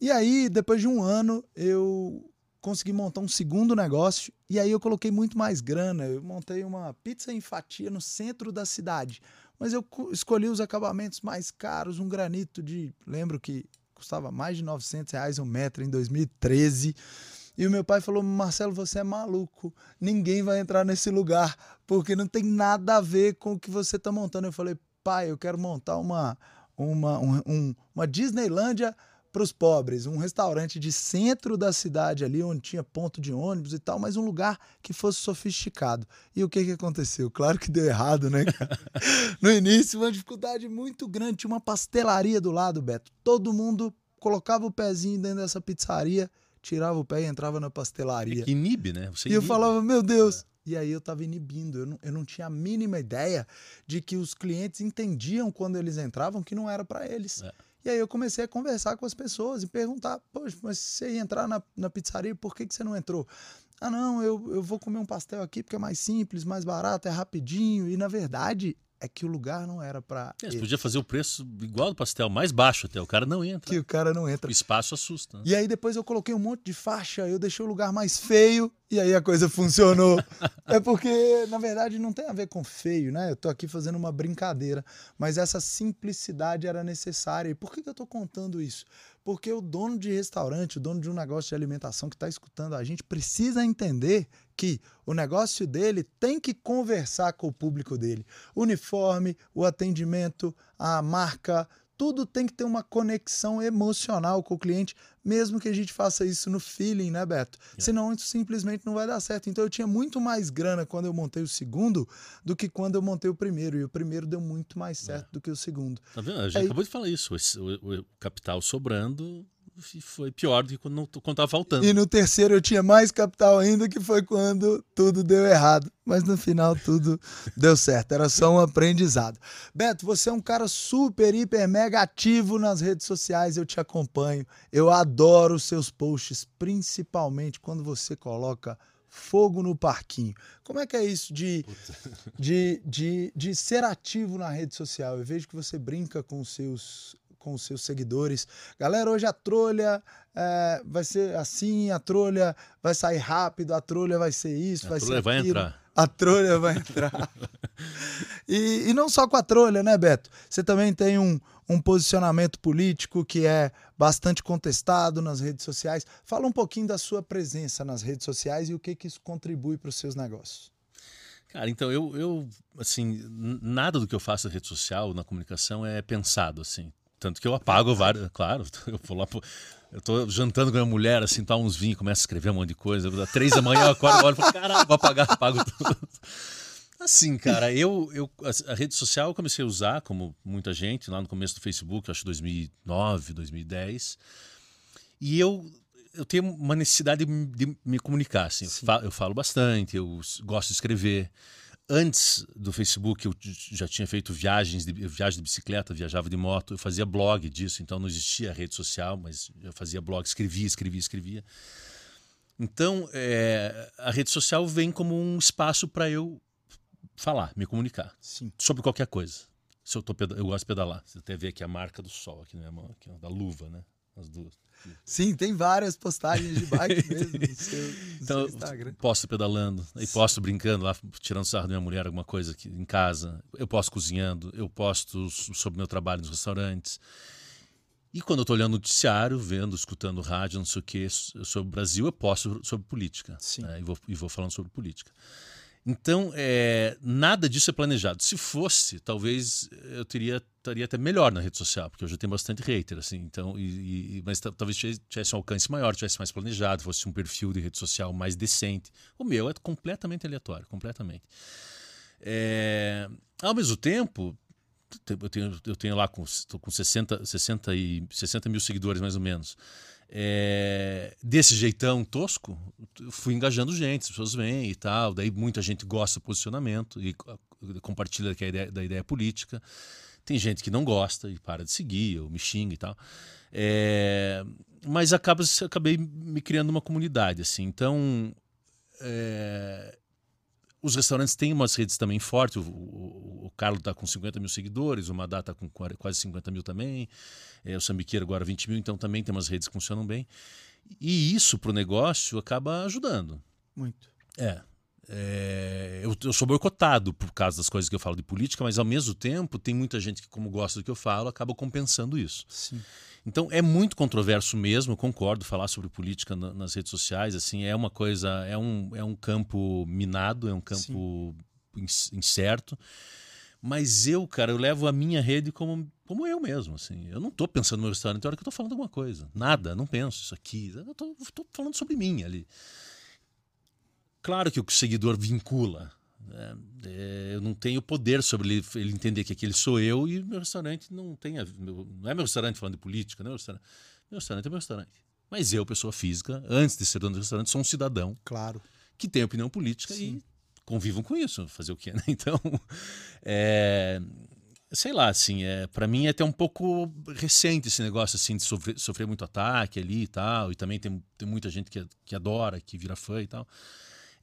E aí, depois de um ano, eu consegui montar um segundo negócio e aí eu coloquei muito mais grana. Eu montei uma pizza em fatia no centro da cidade, mas eu escolhi os acabamentos mais caros, um granito de, lembro que custava mais de 900 reais um metro em 2013. E o meu pai falou: Marcelo, você é maluco, ninguém vai entrar nesse lugar porque não tem nada a ver com o que você está montando. Eu falei: pai, eu quero montar uma, uma, um, uma Disneylândia para os pobres, um restaurante de centro da cidade ali, onde tinha ponto de ônibus e tal, mas um lugar que fosse sofisticado. E o que, que aconteceu? Claro que deu errado, né, cara? no início, uma dificuldade muito grande. Tinha uma pastelaria do lado, Beto. Todo mundo colocava o pezinho dentro dessa pizzaria, tirava o pé e entrava na pastelaria. É que inibe, né? Você e eu inibe. falava, meu Deus. É. E aí eu estava inibindo. Eu não, eu não tinha a mínima ideia de que os clientes entendiam quando eles entravam que não era para eles. É. E aí eu comecei a conversar com as pessoas e perguntar, poxa, mas você ia entrar na, na pizzaria, por que, que você não entrou? Ah, não, eu, eu vou comer um pastel aqui porque é mais simples, mais barato, é rapidinho. E na verdade, é que o lugar não era para. É, você podia fazer o preço igual do pastel, mais baixo até. O cara não entra. Que o cara não entra. O espaço assusta. Né? E aí depois eu coloquei um monte de faixa, eu deixei o lugar mais feio e aí a coisa funcionou. é porque, na verdade, não tem a ver com feio, né? Eu tô aqui fazendo uma brincadeira, mas essa simplicidade era necessária. E por que, que eu tô contando isso? Porque o dono de restaurante, o dono de um negócio de alimentação que está escutando a gente, precisa entender que o negócio dele tem que conversar com o público dele. Uniforme, o atendimento, a marca, tudo tem que ter uma conexão emocional com o cliente, mesmo que a gente faça isso no feeling, né, Beto? É. Senão isso simplesmente não vai dar certo. Então eu tinha muito mais grana quando eu montei o segundo do que quando eu montei o primeiro. E o primeiro deu muito mais certo é. do que o segundo. Tá vendo? A gente Aí... acabou de falar isso. O, o capital sobrando foi pior do que quando, quando tava faltando. E no terceiro eu tinha mais capital ainda, que foi quando tudo deu errado. Mas no final tudo deu certo. Era só um aprendizado. Beto, você é um cara super, hiper, mega ativo nas redes sociais. Eu te acompanho. Eu adoro os seus posts, principalmente quando você coloca fogo no parquinho. Como é que é isso de, de, de, de ser ativo na rede social? Eu vejo que você brinca com os seus com os seus seguidores. Galera, hoje a trolha é, vai ser assim, a trolha vai sair rápido, a trolha vai ser isso, a vai ser vai entrar. A trolha vai entrar. e, e não só com a trolha, né, Beto? Você também tem um, um posicionamento político que é bastante contestado nas redes sociais. Fala um pouquinho da sua presença nas redes sociais e o que, que isso contribui para os seus negócios. Cara, então eu, eu, assim, nada do que eu faço na rede social, na comunicação é pensado, assim. Tanto que eu apago vários. Claro, eu vou lá. Eu tô jantando com a minha mulher, assim, tá uns vinhos, começa a escrever um monte de coisa. Às três da manhã eu acordo, olho e falo, caralho, vou apagar, apago tudo. Assim, cara, eu, eu a rede social eu comecei a usar, como muita gente, lá no começo do Facebook, acho 2009, 2010. E eu, eu tenho uma necessidade de, de me comunicar, assim. Eu falo, eu falo bastante, eu gosto de escrever antes do Facebook eu já tinha feito viagens de viagem de bicicleta, viajava de moto, eu fazia blog disso, então não existia rede social, mas eu fazia blog, escrevia, escrevia, escrevia. Então é, a rede social vem como um espaço para eu falar, me comunicar Sim. sobre qualquer coisa. Se eu, tô, eu gosto de pedalar, você até vê aqui a marca do sol aqui na minha mão, aqui, da luva, né? As duas. Sim, tem várias postagens de bike mesmo no seu, no então, seu Instagram. Posto pedalando, e posto brincando lá, tirando sarro da minha mulher, alguma coisa aqui em casa. Eu posto cozinhando, eu posto sobre meu trabalho nos restaurantes. E quando eu estou olhando o noticiário, vendo, escutando rádio, não sei o que, sobre o Brasil, eu posto sobre política. Né? E, vou, e vou falando sobre política. Então, é, nada disso é planejado. Se fosse, talvez eu teria estaria até melhor na rede social, porque eu já tenho bastante hater, assim. Então, e, e, mas talvez tivesse um alcance maior, tivesse mais planejado, fosse um perfil de rede social mais decente. O meu é completamente aleatório, completamente. É, ao mesmo tempo, eu tenho, eu tenho lá com, com 60, 60, e, 60 mil seguidores mais ou menos é, desse jeitão tosco, fui engajando gente, as pessoas vêm e tal. Daí muita gente gosta do posicionamento e compartilha a ideia, da ideia política. Tem gente que não gosta e para de seguir, ou me xinga e tal. É, mas acaba, acabei me criando uma comunidade, assim. Então, é, os restaurantes têm umas redes também fortes. O, o, o Carlos está com 50 mil seguidores, o Madá está com quase 50 mil também, é, o Sambiqueiro agora 20 mil, então também tem umas redes que funcionam bem. E isso para o negócio acaba ajudando. Muito. É. é eu, eu, sou boicotado por causa das coisas que eu falo de política, mas ao mesmo tempo tem muita gente que, como gosta do que eu falo, acaba compensando isso. Sim. Então é muito controverso mesmo, concordo, falar sobre política nas redes sociais, assim, é uma coisa, é um, é um campo minado, é um campo Sim. incerto. Mas eu, cara, eu levo a minha rede como, como eu mesmo, assim. Eu não estou pensando no meu restaurante na hora que eu estou falando alguma coisa. Nada, não penso isso aqui. Eu estou falando sobre mim ali. Claro que o seguidor vincula, eu não tenho poder sobre ele, ele, entender que aquele sou eu e meu restaurante não tem. A, meu, não é meu restaurante falando de política, não é meu restaurante. Meu restaurante é meu restaurante. Mas eu, pessoa física, antes de ser dono do restaurante, sou um cidadão. Claro. Que tem opinião política Sim. e convivam com isso. Fazer o quê, né? Então, é, sei lá, assim, é, para mim é até um pouco recente esse negócio, assim, de sofrer, sofrer muito ataque ali e tal. E também tem, tem muita gente que, que adora, que vira fã e tal.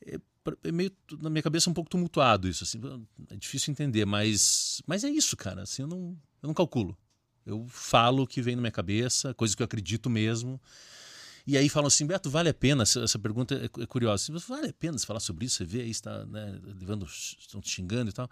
É, é meio na minha cabeça um pouco tumultuado isso assim é difícil entender mas mas é isso cara assim eu não eu não calculo. Eu falo o que vem na minha cabeça coisas que eu acredito mesmo e aí falam assim Beto vale a pena? Essa, pergunta é, é curiosa vale a pena você falar sobre isso? Você vê aí está né, levando estão te xingando e tal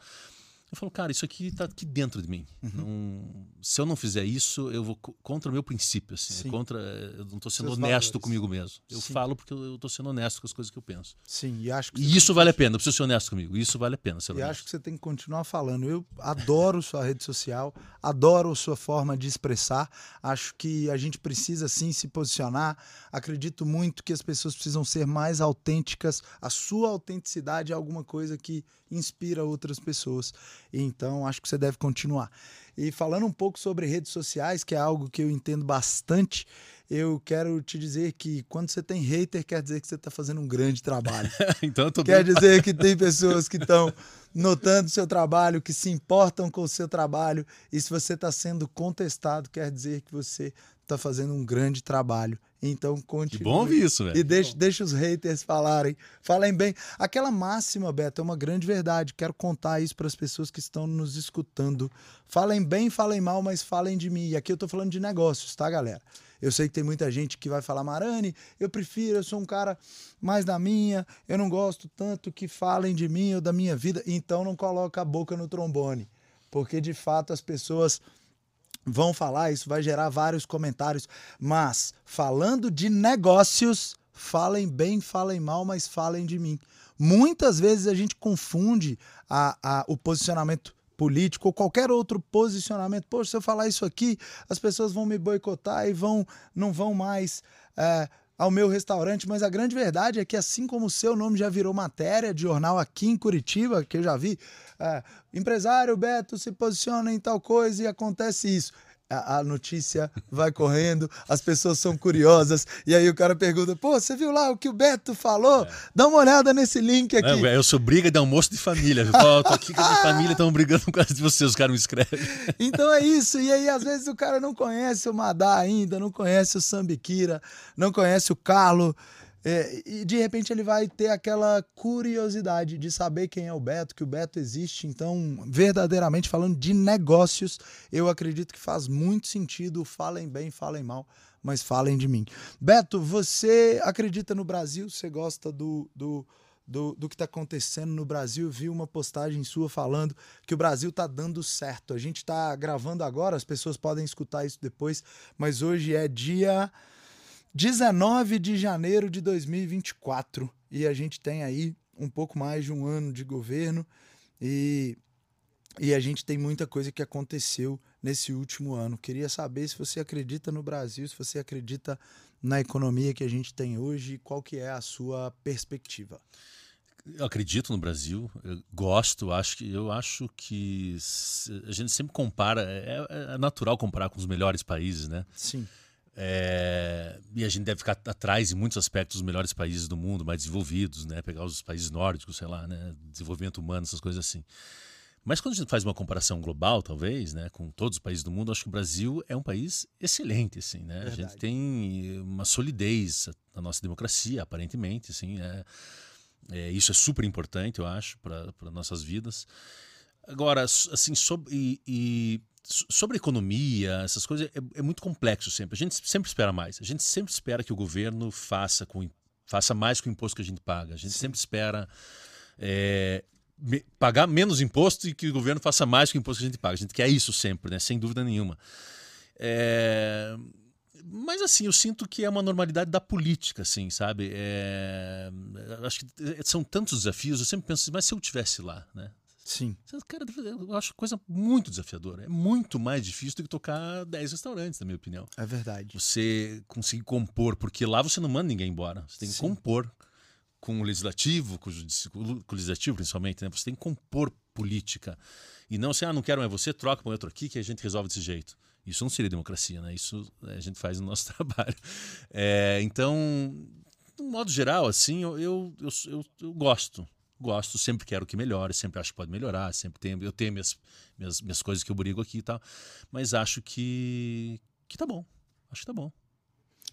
eu falo, cara, isso aqui está aqui dentro de mim. Uhum. Não, se eu não fizer isso, eu vou contra o meu princípio. Assim, é contra, eu não estou sendo Seus honesto valores. comigo mesmo. Eu Sim. falo porque eu estou sendo honesto com as coisas que eu penso. Sim, e acho que. E isso vale a pena, eu preciso ser honesto comigo. Isso vale a pena. Ser e acho que você tem que continuar falando. Eu adoro sua rede social, adoro sua forma de expressar. Acho que a gente precisa sim se posicionar. Acredito muito que as pessoas precisam ser mais autênticas. A sua autenticidade é alguma coisa que inspira outras pessoas. Então, acho que você deve continuar. E falando um pouco sobre redes sociais, que é algo que eu entendo bastante, eu quero te dizer que quando você tem hater, quer dizer que você está fazendo um grande trabalho. então, quer bem... dizer que tem pessoas que estão notando o seu trabalho, que se importam com o seu trabalho. E se você está sendo contestado, quer dizer que você está fazendo um grande trabalho. Então continue. Que bom ouvir isso, velho. E deixa, deixa os haters falarem. Falem bem. Aquela máxima, Beto, é uma grande verdade. Quero contar isso para as pessoas que estão nos escutando. Falem bem, falem mal, mas falem de mim. E aqui eu estou falando de negócios, tá, galera? Eu sei que tem muita gente que vai falar, Marani, eu prefiro, eu sou um cara mais da minha, eu não gosto tanto que falem de mim ou da minha vida. Então não coloca a boca no trombone. Porque de fato as pessoas vão falar, isso vai gerar vários comentários. Mas, falando de negócios, falem bem, falem mal, mas falem de mim. Muitas vezes a gente confunde a, a, o posicionamento político ou qualquer outro posicionamento. Poxa, se eu falar isso aqui, as pessoas vão me boicotar e vão não vão mais é, ao meu restaurante, mas a grande verdade é que, assim como o seu nome já virou matéria de jornal aqui em Curitiba, que eu já vi, é, empresário Beto se posiciona em tal coisa e acontece isso a, notícia vai correndo, as pessoas são curiosas, e aí o cara pergunta: pô, você viu lá o que o Beto falou? É. Dá uma olhada nesse link aqui. Não, eu sou briga de almoço de família. Eu falo, tô aqui com a minha família, estão brigando com causa de vocês, os caras me escrevem. Então é isso, e aí às vezes o cara não conhece o Madá ainda, não conhece o Sambiquira, não conhece o Carlo. É, e de repente ele vai ter aquela curiosidade de saber quem é o Beto, que o Beto existe. Então, verdadeiramente falando de negócios, eu acredito que faz muito sentido. Falem bem, falem mal, mas falem de mim. Beto, você acredita no Brasil? Você gosta do, do, do, do que está acontecendo no Brasil? Vi uma postagem sua falando que o Brasil está dando certo. A gente está gravando agora, as pessoas podem escutar isso depois, mas hoje é dia. 19 de janeiro de 2024 e a gente tem aí um pouco mais de um ano de governo e, e a gente tem muita coisa que aconteceu nesse último ano. Queria saber se você acredita no Brasil, se você acredita na economia que a gente tem hoje e qual que é a sua perspectiva. Eu acredito no Brasil, eu gosto, acho que eu acho que a gente sempre compara, é, é natural comparar com os melhores países, né? Sim. É, e a gente deve ficar atrás em muitos aspectos dos melhores países do mundo, mais desenvolvidos, né? Pegar os países nórdicos, sei lá, né? Desenvolvimento humano, essas coisas assim. Mas quando a gente faz uma comparação global, talvez, né, com todos os países do mundo, acho que o Brasil é um país excelente, assim, né? Verdade. A gente tem uma solidez na nossa democracia, aparentemente, assim, é, é isso é super importante, eu acho, para nossas vidas. Agora, assim, sobre, e, e sobre economia, essas coisas, é, é, muito complexo sempre. A gente sempre espera mais. A gente sempre espera que o governo faça, com, faça mais com o imposto que a gente paga. A gente Sim. sempre espera é, me, pagar menos imposto e que o governo faça mais com o imposto que a gente paga. A gente quer isso sempre, né? sem dúvida nenhuma. É, mas assim, eu sinto que é uma normalidade da política, assim, sabe? É, acho que são tantos desafios, eu sempre penso assim, mas se eu tivesse lá, né? Sim. Cara, eu acho coisa muito desafiadora. É muito mais difícil do que tocar 10 restaurantes, na minha opinião. É verdade. Você conseguir compor, porque lá você não manda ninguém embora. Você tem que Sim. compor com o legislativo, com o, com o legislativo principalmente, né? Você tem que compor política. E não assim, ah, não quero mais você, troca para outro aqui que a gente resolve desse jeito. Isso não seria democracia, né? Isso a gente faz no nosso trabalho. É, então, de um modo geral, assim, eu, eu, eu, eu, gosto. Gosto, sempre quero que melhore, sempre acho que pode melhorar, sempre tenho, eu tenho minhas, minhas, minhas coisas que eu brigo aqui e tal, mas acho que, que tá bom. Acho que tá bom.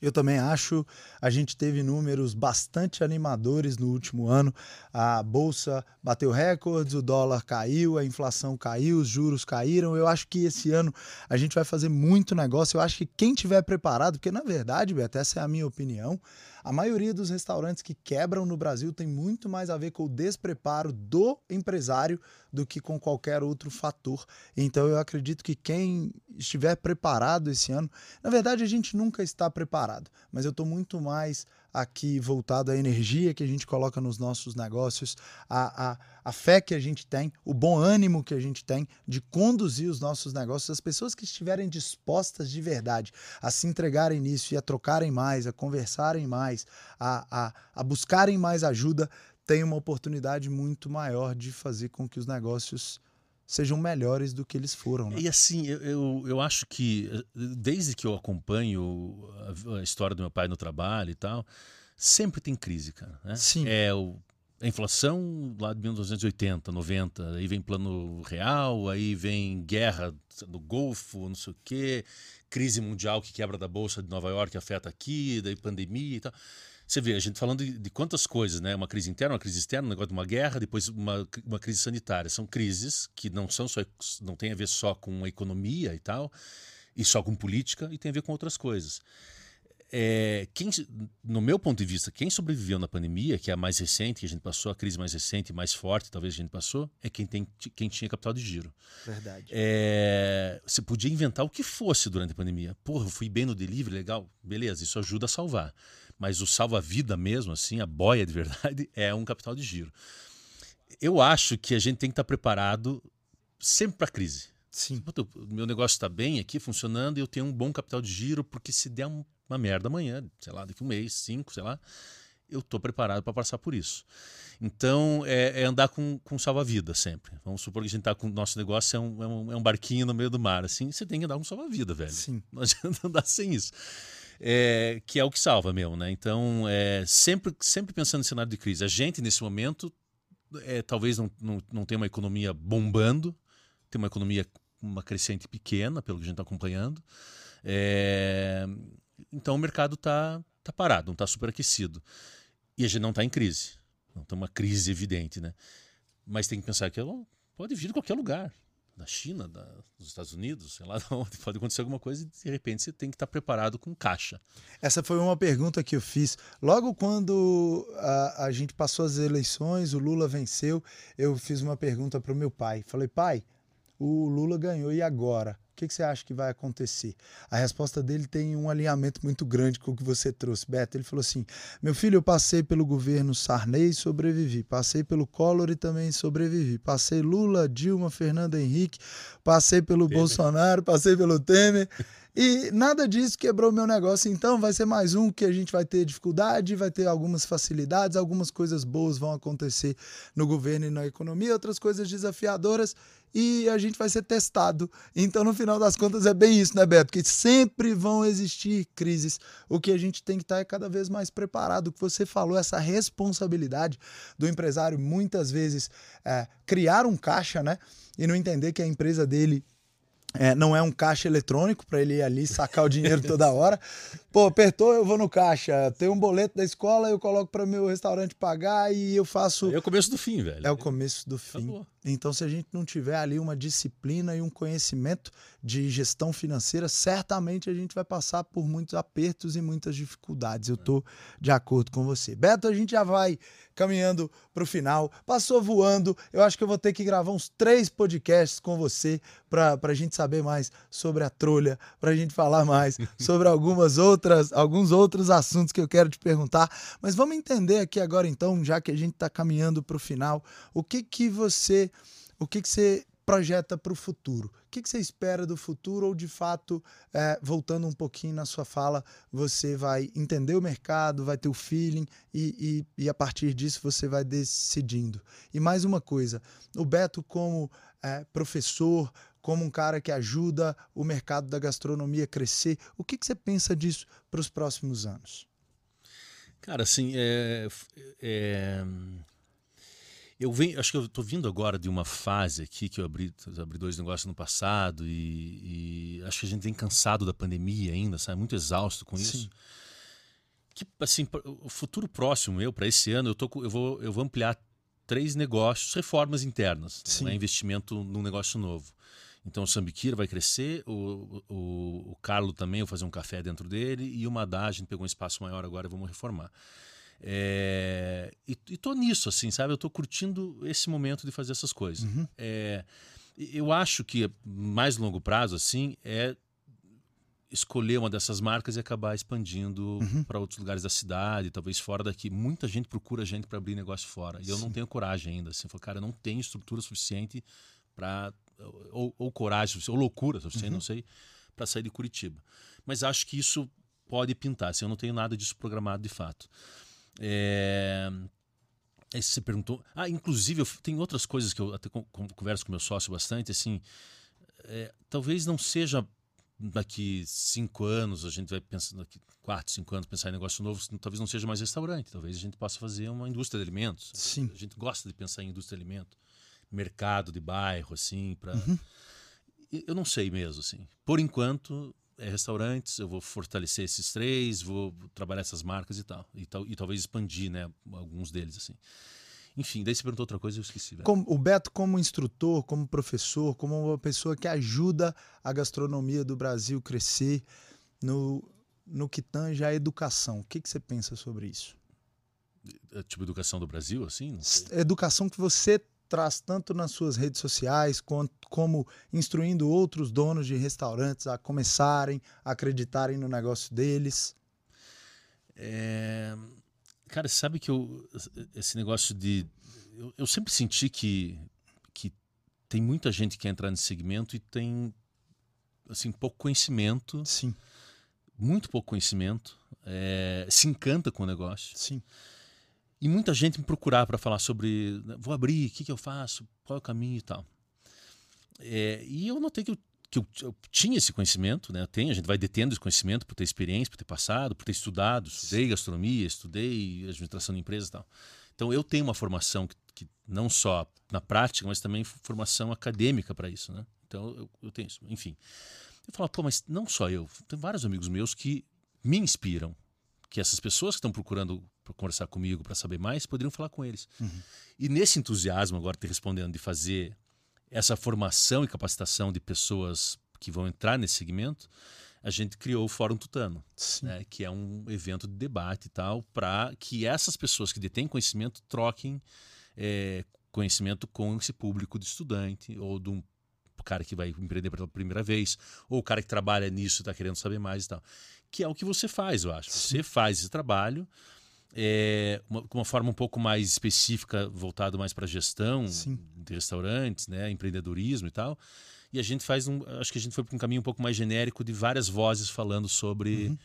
Eu também acho. A gente teve números bastante animadores no último ano. A bolsa bateu recordes, o dólar caiu, a inflação caiu, os juros caíram. Eu acho que esse ano a gente vai fazer muito negócio. Eu acho que quem tiver preparado, porque na verdade, Beto, essa é a minha opinião. A maioria dos restaurantes que quebram no Brasil tem muito mais a ver com o despreparo do empresário do que com qualquer outro fator. Então eu acredito que quem estiver preparado esse ano, na verdade a gente nunca está preparado, mas eu estou muito mais aqui voltado à energia que a gente coloca nos nossos negócios, a, a, a fé que a gente tem, o bom ânimo que a gente tem de conduzir os nossos negócios. As pessoas que estiverem dispostas de verdade a se entregarem nisso e a trocarem mais, a conversarem mais, a, a, a buscarem mais ajuda, têm uma oportunidade muito maior de fazer com que os negócios sejam melhores do que eles foram. Né? E assim, eu, eu, eu, acho que desde que eu acompanho a, a, história do meu pai no trabalho e tal, sempre tem crise, cara. Né? Sim. É o, a inflação lá de 1980, 90, aí vem plano real, aí vem guerra no Golfo, não sei o quê, crise mundial que quebra da bolsa de Nova York afeta aqui, daí pandemia e tal. Você vê, a gente falando de, de, quantas coisas, né? Uma crise interna, uma crise externa, um negócio de uma guerra, depois uma, uma crise sanitária. São crises que não são só, não tem a ver só com a economia e tal, e só com política, e tem a ver com outras coisas. É, quem, no meu ponto de vista, quem sobreviveu na pandemia, que é a mais recente, que a gente passou, a crise mais recente, mais forte, talvez a gente passou, é quem, tem, quem tinha capital de giro. Verdade. É, você podia inventar o que fosse durante a pandemia. Porra, eu fui bem no delivery, legal, beleza, isso ajuda a salvar mas o salva-vida mesmo, assim, a boia de verdade, é um capital de giro. Eu acho que a gente tem que estar preparado sempre para a crise. Sim. O meu negócio está bem aqui, funcionando, e eu tenho um bom capital de giro, porque se der uma merda amanhã, sei lá, daqui um mês, cinco, sei lá, eu estou preparado para passar por isso. Então, é, é andar com, com salva-vida sempre. Vamos supor que a gente está com o nosso negócio é um, é um, é um barquinho no meio do mar. Assim, você tem que andar com salva-vida, velho. Sim. Não adianta andar sem isso é, que é o que salva mesmo, né? Então, é, sempre, sempre pensando no cenário de crise. A gente, nesse momento, é, talvez não, não, não tenha uma economia bombando, tem uma economia uma crescente pequena, pelo que a gente está acompanhando. É, então, o mercado está tá parado, não está superaquecido. E a gente não está em crise. Não tem uma crise evidente, né? Mas tem que pensar que ela pode vir de qualquer lugar da China, da, dos Estados Unidos, sei lá onde pode acontecer alguma coisa e de repente você tem que estar preparado com caixa. Essa foi uma pergunta que eu fiz. Logo quando a, a gente passou as eleições, o Lula venceu, eu fiz uma pergunta para o meu pai. Falei, pai, o Lula ganhou e agora? O que, que, você acha que vai acontecer? A resposta dele tem um alinhamento muito grande com o que você trouxe, Beto. Ele falou assim: Meu filho, eu passei pelo governo Sarney e sobrevivi. Passei pelo Collor e também sobrevivi. Passei Lula, Dilma, Fernando Henrique. Passei pelo Temer. Bolsonaro, passei pelo Temer. E nada disso quebrou meu negócio. Então vai ser mais um que a gente vai ter dificuldade, vai ter algumas facilidades, algumas coisas boas vão acontecer no governo e na economia, outras coisas desafiadoras e a gente vai ser testado. Então, no final das contas, é bem isso, né, Beto? Que sempre vão existir crises. O que a gente tem que estar é cada vez mais preparado. O que você falou, essa responsabilidade do empresário, muitas vezes, é, criar um caixa, né? E não entender que a empresa dele é, não é um caixa eletrônico para ele ir ali sacar o dinheiro toda hora. Pô, apertou, eu vou no caixa. Tem um boleto da escola, eu coloco para meu restaurante pagar e eu faço. É o começo do fim, velho. É o começo do fim. Acabou. Então, se a gente não tiver ali uma disciplina e um conhecimento de gestão financeira, certamente a gente vai passar por muitos apertos e muitas dificuldades. Eu estou de acordo com você. Beto, a gente já vai caminhando para o final. Passou voando. Eu acho que eu vou ter que gravar uns três podcasts com você para a gente saber mais sobre a trolha, para a gente falar mais sobre algumas outras, alguns outros assuntos que eu quero te perguntar. Mas vamos entender aqui agora, então, já que a gente está caminhando para o final, o que que você o que, que você projeta para o futuro? O que, que, você espera do futuro? Ou de fato, é, voltando um pouquinho na sua fala, você vai entender o mercado, vai ter o feeling e, e, e a partir disso você vai decidindo. E mais uma coisa: o Beto, como é, professor, como um cara que ajuda o mercado da gastronomia a crescer, o que, que você pensa disso para os próximos anos? Cara, assim, é, é eu venho, acho que eu estou vindo agora de uma fase aqui que eu abri, abri dois negócios no passado e, e, acho que a gente vem cansado da pandemia ainda, sabe? Muito exausto com isso. Sim. Que assim, o futuro próximo eu para esse ano eu tô, eu vou, eu vou ampliar três negócios, reformas internas, né? investimento num negócio novo. Então o Sambiquira vai crescer, o, o, o Carlo também, eu vou fazer um café dentro dele e o Madá, a gente pegou um espaço maior agora, vamos reformar. É, e, e tô nisso, assim, sabe? Eu tô curtindo esse momento de fazer essas coisas. Uhum. É, eu acho que mais longo prazo, assim, é escolher uma dessas marcas e acabar expandindo uhum. para outros lugares da cidade, talvez fora daqui. Muita gente procura gente para abrir negócio fora. E eu não tenho coragem ainda. Assim, eu falo, cara, eu não tenho estrutura suficiente para. Ou, ou, coragem, ou loucura suficiente, uhum. não sei, para sair de Curitiba. Mas acho que isso pode pintar. Assim, eu não tenho nada disso programado de fato. É... Aí você perguntou. Ah, inclusive, eu, tem outras coisas que eu até converso com meu sócio bastante. Assim, é, talvez não seja daqui cinco anos, a gente vai pensando daqui quatro, cinco anos, pensar em negócio novo, talvez não seja mais restaurante, talvez a gente possa fazer uma indústria de alimentos. Sim. A gente gosta de pensar em indústria de alimentos, mercado de bairro, assim, para. Uhum. Eu não sei mesmo, assim. Por enquanto, restaurantes, eu vou fortalecer esses três, vou trabalhar essas marcas e tal. E, tal, e talvez expandir, né? Alguns deles, assim. Enfim, daí você perguntou outra coisa e eu esqueci. Como, o Beto, como instrutor, como professor, como uma pessoa que ajuda a gastronomia do Brasil crescer no, no que tange a educação, o que, que você pensa sobre isso? É, tipo, educação do Brasil, assim? Educação que você traz tanto nas suas redes sociais quanto como instruindo outros donos de restaurantes a começarem a acreditarem no negócio deles? É... Cara, sabe que eu, esse negócio de. Eu, eu, sempre senti que, que tem muita gente que quer entrar nesse segmento e tem assim, pouco conhecimento. Sim. Muito pouco conhecimento. É... se encanta com o negócio. Sim. E muita gente me procurar para falar sobre. Né, vou abrir, o que, que eu faço, qual é o caminho e tal. É, e eu notei que, eu, que eu, eu, tinha esse conhecimento, né? Eu tenho, a gente vai detendo esse conhecimento por ter experiência, por ter passado, por ter estudado. Estudei gastronomia, estudei administração de empresas e tal. Então eu tenho uma formação que, que não só na prática, mas também formação acadêmica para isso, né? Então eu, eu tenho isso. Enfim. Eu falo, pô, mas não só eu. Tem vários amigos meus que me inspiram que essas pessoas que estão procurando conversar comigo para saber mais poderiam falar com eles. Uhum. E nesse entusiasmo, agora te respondendo, de fazer essa formação e capacitação de pessoas que vão entrar nesse segmento, a gente criou o Fórum Tutano, né, que é um evento de debate e tal, para que essas pessoas que detêm conhecimento troquem é, conhecimento com esse público de estudante ou de um cara que vai empreender pela primeira vez, ou o cara que trabalha nisso e está querendo saber mais e tal que é o que você faz, eu acho. Você faz esse trabalho é, uma, uma forma um pouco mais específica, voltado mais para gestão Sim. de restaurantes, né, empreendedorismo e tal. E a gente faz um, acho que a gente foi para um caminho um pouco mais genérico de várias vozes falando sobre uhum.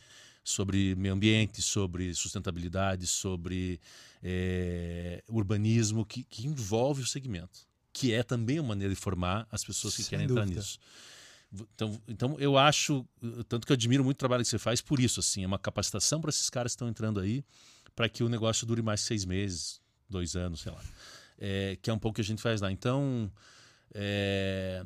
sobre meio ambiente, sobre sustentabilidade, sobre é, urbanismo que, que envolve o segmento, que é também uma maneira de formar as pessoas que Sem querem dúvida. entrar nisso. Então, então eu acho, tanto que eu admiro muito o trabalho que você faz por isso, assim, é uma capacitação para esses caras que estão entrando aí, para que o negócio dure mais seis meses, dois anos, sei lá. É, que é um pouco que a gente faz lá. Então, é,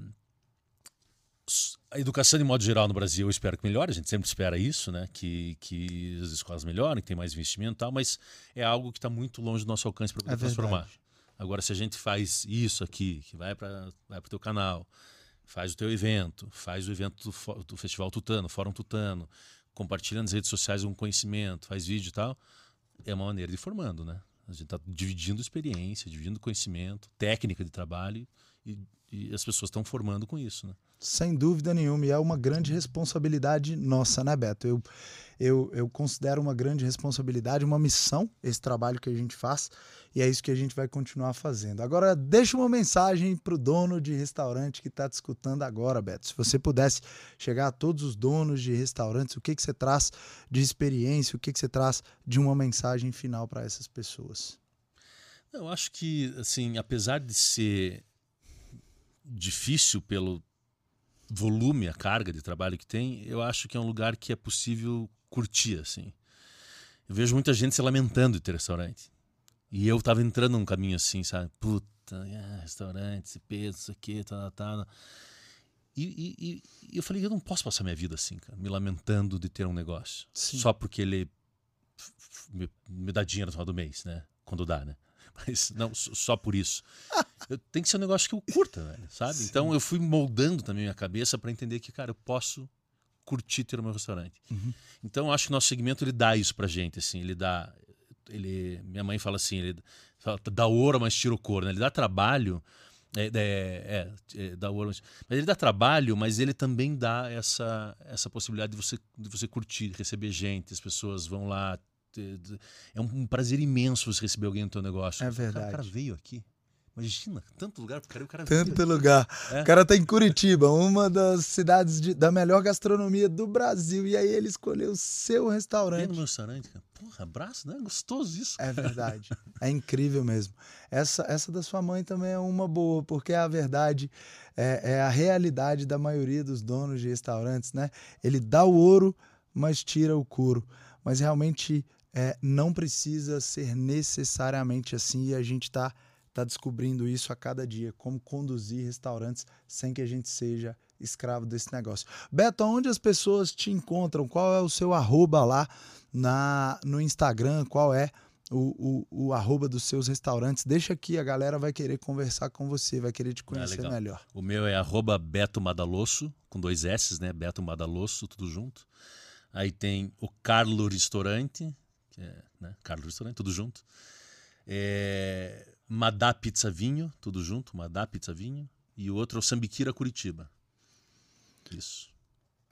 a educação de modo geral no Brasil eu espero que melhore, a gente sempre espera isso, né? Que, que as escolas melhorem, que tem mais investimento e tal, mas é algo que está muito longe do nosso alcance para poder é transformar. Agora, se a gente faz isso aqui, que vai para vai o teu canal, faz o teu evento, faz o evento do, do Festival Tutano, Fórum Tutano, compartilha nas redes sociais um conhecimento, faz vídeo e tal, é uma maneira de formando, né? A gente está dividindo experiência, dividindo conhecimento, técnica de trabalho e, e as pessoas estão formando com isso, né? Sem dúvida nenhuma, e é uma grande responsabilidade nossa, né, Beto? Eu, eu, eu considero uma grande responsabilidade, uma missão, esse trabalho que a gente faz, e é isso que a gente vai continuar fazendo. Agora, deixa uma mensagem para o dono de restaurante que está te escutando agora, Beto. Se você pudesse chegar a todos os donos de restaurantes, o que, que você traz de experiência, o que, que você traz de uma mensagem final para essas pessoas? Eu acho que, assim, apesar de ser difícil pelo volume, a carga de trabalho que tem, eu acho que é um lugar que é possível curtir, assim. Eu vejo muita gente se lamentando de ter restaurante. E eu tava entrando num caminho assim, sabe? Puta, é, restaurante, esse peso, isso aqui, tá, tá. tá. E, e, e, eu falei, eu não posso passar minha vida assim, cara, me lamentando de ter um negócio. Sim. Só porque ele me, me dá dinheiro no final do mês, né? Quando dá, né? Mas não só por isso. Eu, tem que ser um negócio que eu curta, velho, sabe? Sim. Então eu fui moldando também minha cabeça para entender que, cara, eu posso curtir ter o meu restaurante. Uhum. Então eu acho que o nosso segmento ele dá isso pra gente, assim, ele dá ele minha mãe fala assim, ele fala, dá ouro, mas tira o couro, né? Ele dá trabalho, é, é, é, é, dá ouro, mas, mas ele dá trabalho, mas ele também dá essa essa possibilidade de você de você curtir, receber gente, as pessoas vão lá é um prazer imenso você receber alguém no teu negócio. É verdade. O cara, veio aqui. Imagina, tanto lugar pro cara, o cara Tanto lugar. É. O cara tá em Curitiba, uma das cidades de, da melhor gastronomia do Brasil. E aí ele escolheu o seu restaurante. Vem no meu restaurante, cara. Porra, abraço, né? Gostoso isso. É verdade. é incrível mesmo. Essa, essa da sua mãe também é uma boa, porque é a verdade, é, é a realidade da maioria dos donos de restaurantes, né? Ele dá o ouro, mas tira o couro. Mas realmente é, não precisa ser necessariamente assim e a gente está tá descobrindo isso a cada dia, como conduzir restaurantes sem que a gente seja escravo desse negócio. Beto, onde as pessoas te encontram? Qual é o seu arroba lá na, no Instagram? Qual é o, o, o arroba dos seus restaurantes? Deixa aqui, a galera vai querer conversar com você, vai querer te ah, conhecer ah, melhor. O meu é arroba Beto Madalosso, com dois S, né? Beto Madalosso, tudo junto. Aí tem o Carlo Restaurante, é né? Carlos Restaurante, tudo junto. É, Madá Pizza Vinho, tudo junto, Madá Pizza Vinho. E o outro é o Sambiquira Curitiba. Isso.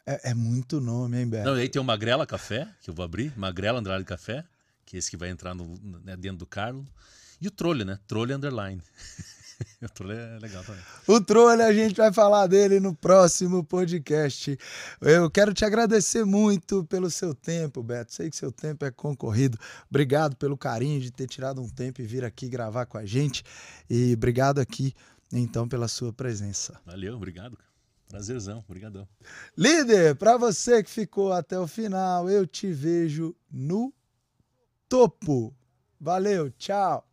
É, é, muito nome, hein, Beto? Não, e aí tem o Magrela Café, que eu vou abrir. Magrela Andrade Café, que é esse que vai entrar no, né, dentro do Carlo. E o Trolha, né? Trolha Underline. o Trolha é legal também. O Trolha, a gente vai falar dele no próximo podcast. Eu quero te agradecer muito pelo seu tempo, Beto. Sei que seu tempo é concorrido. Obrigado pelo carinho de ter tirado um tempo e vir aqui gravar com a gente. E obrigado aqui, então, pela sua presença. Valeu, obrigado. Prazerzão, obrigadão. Líder, para você que ficou até o final, eu te vejo no topo. Valeu, tchau.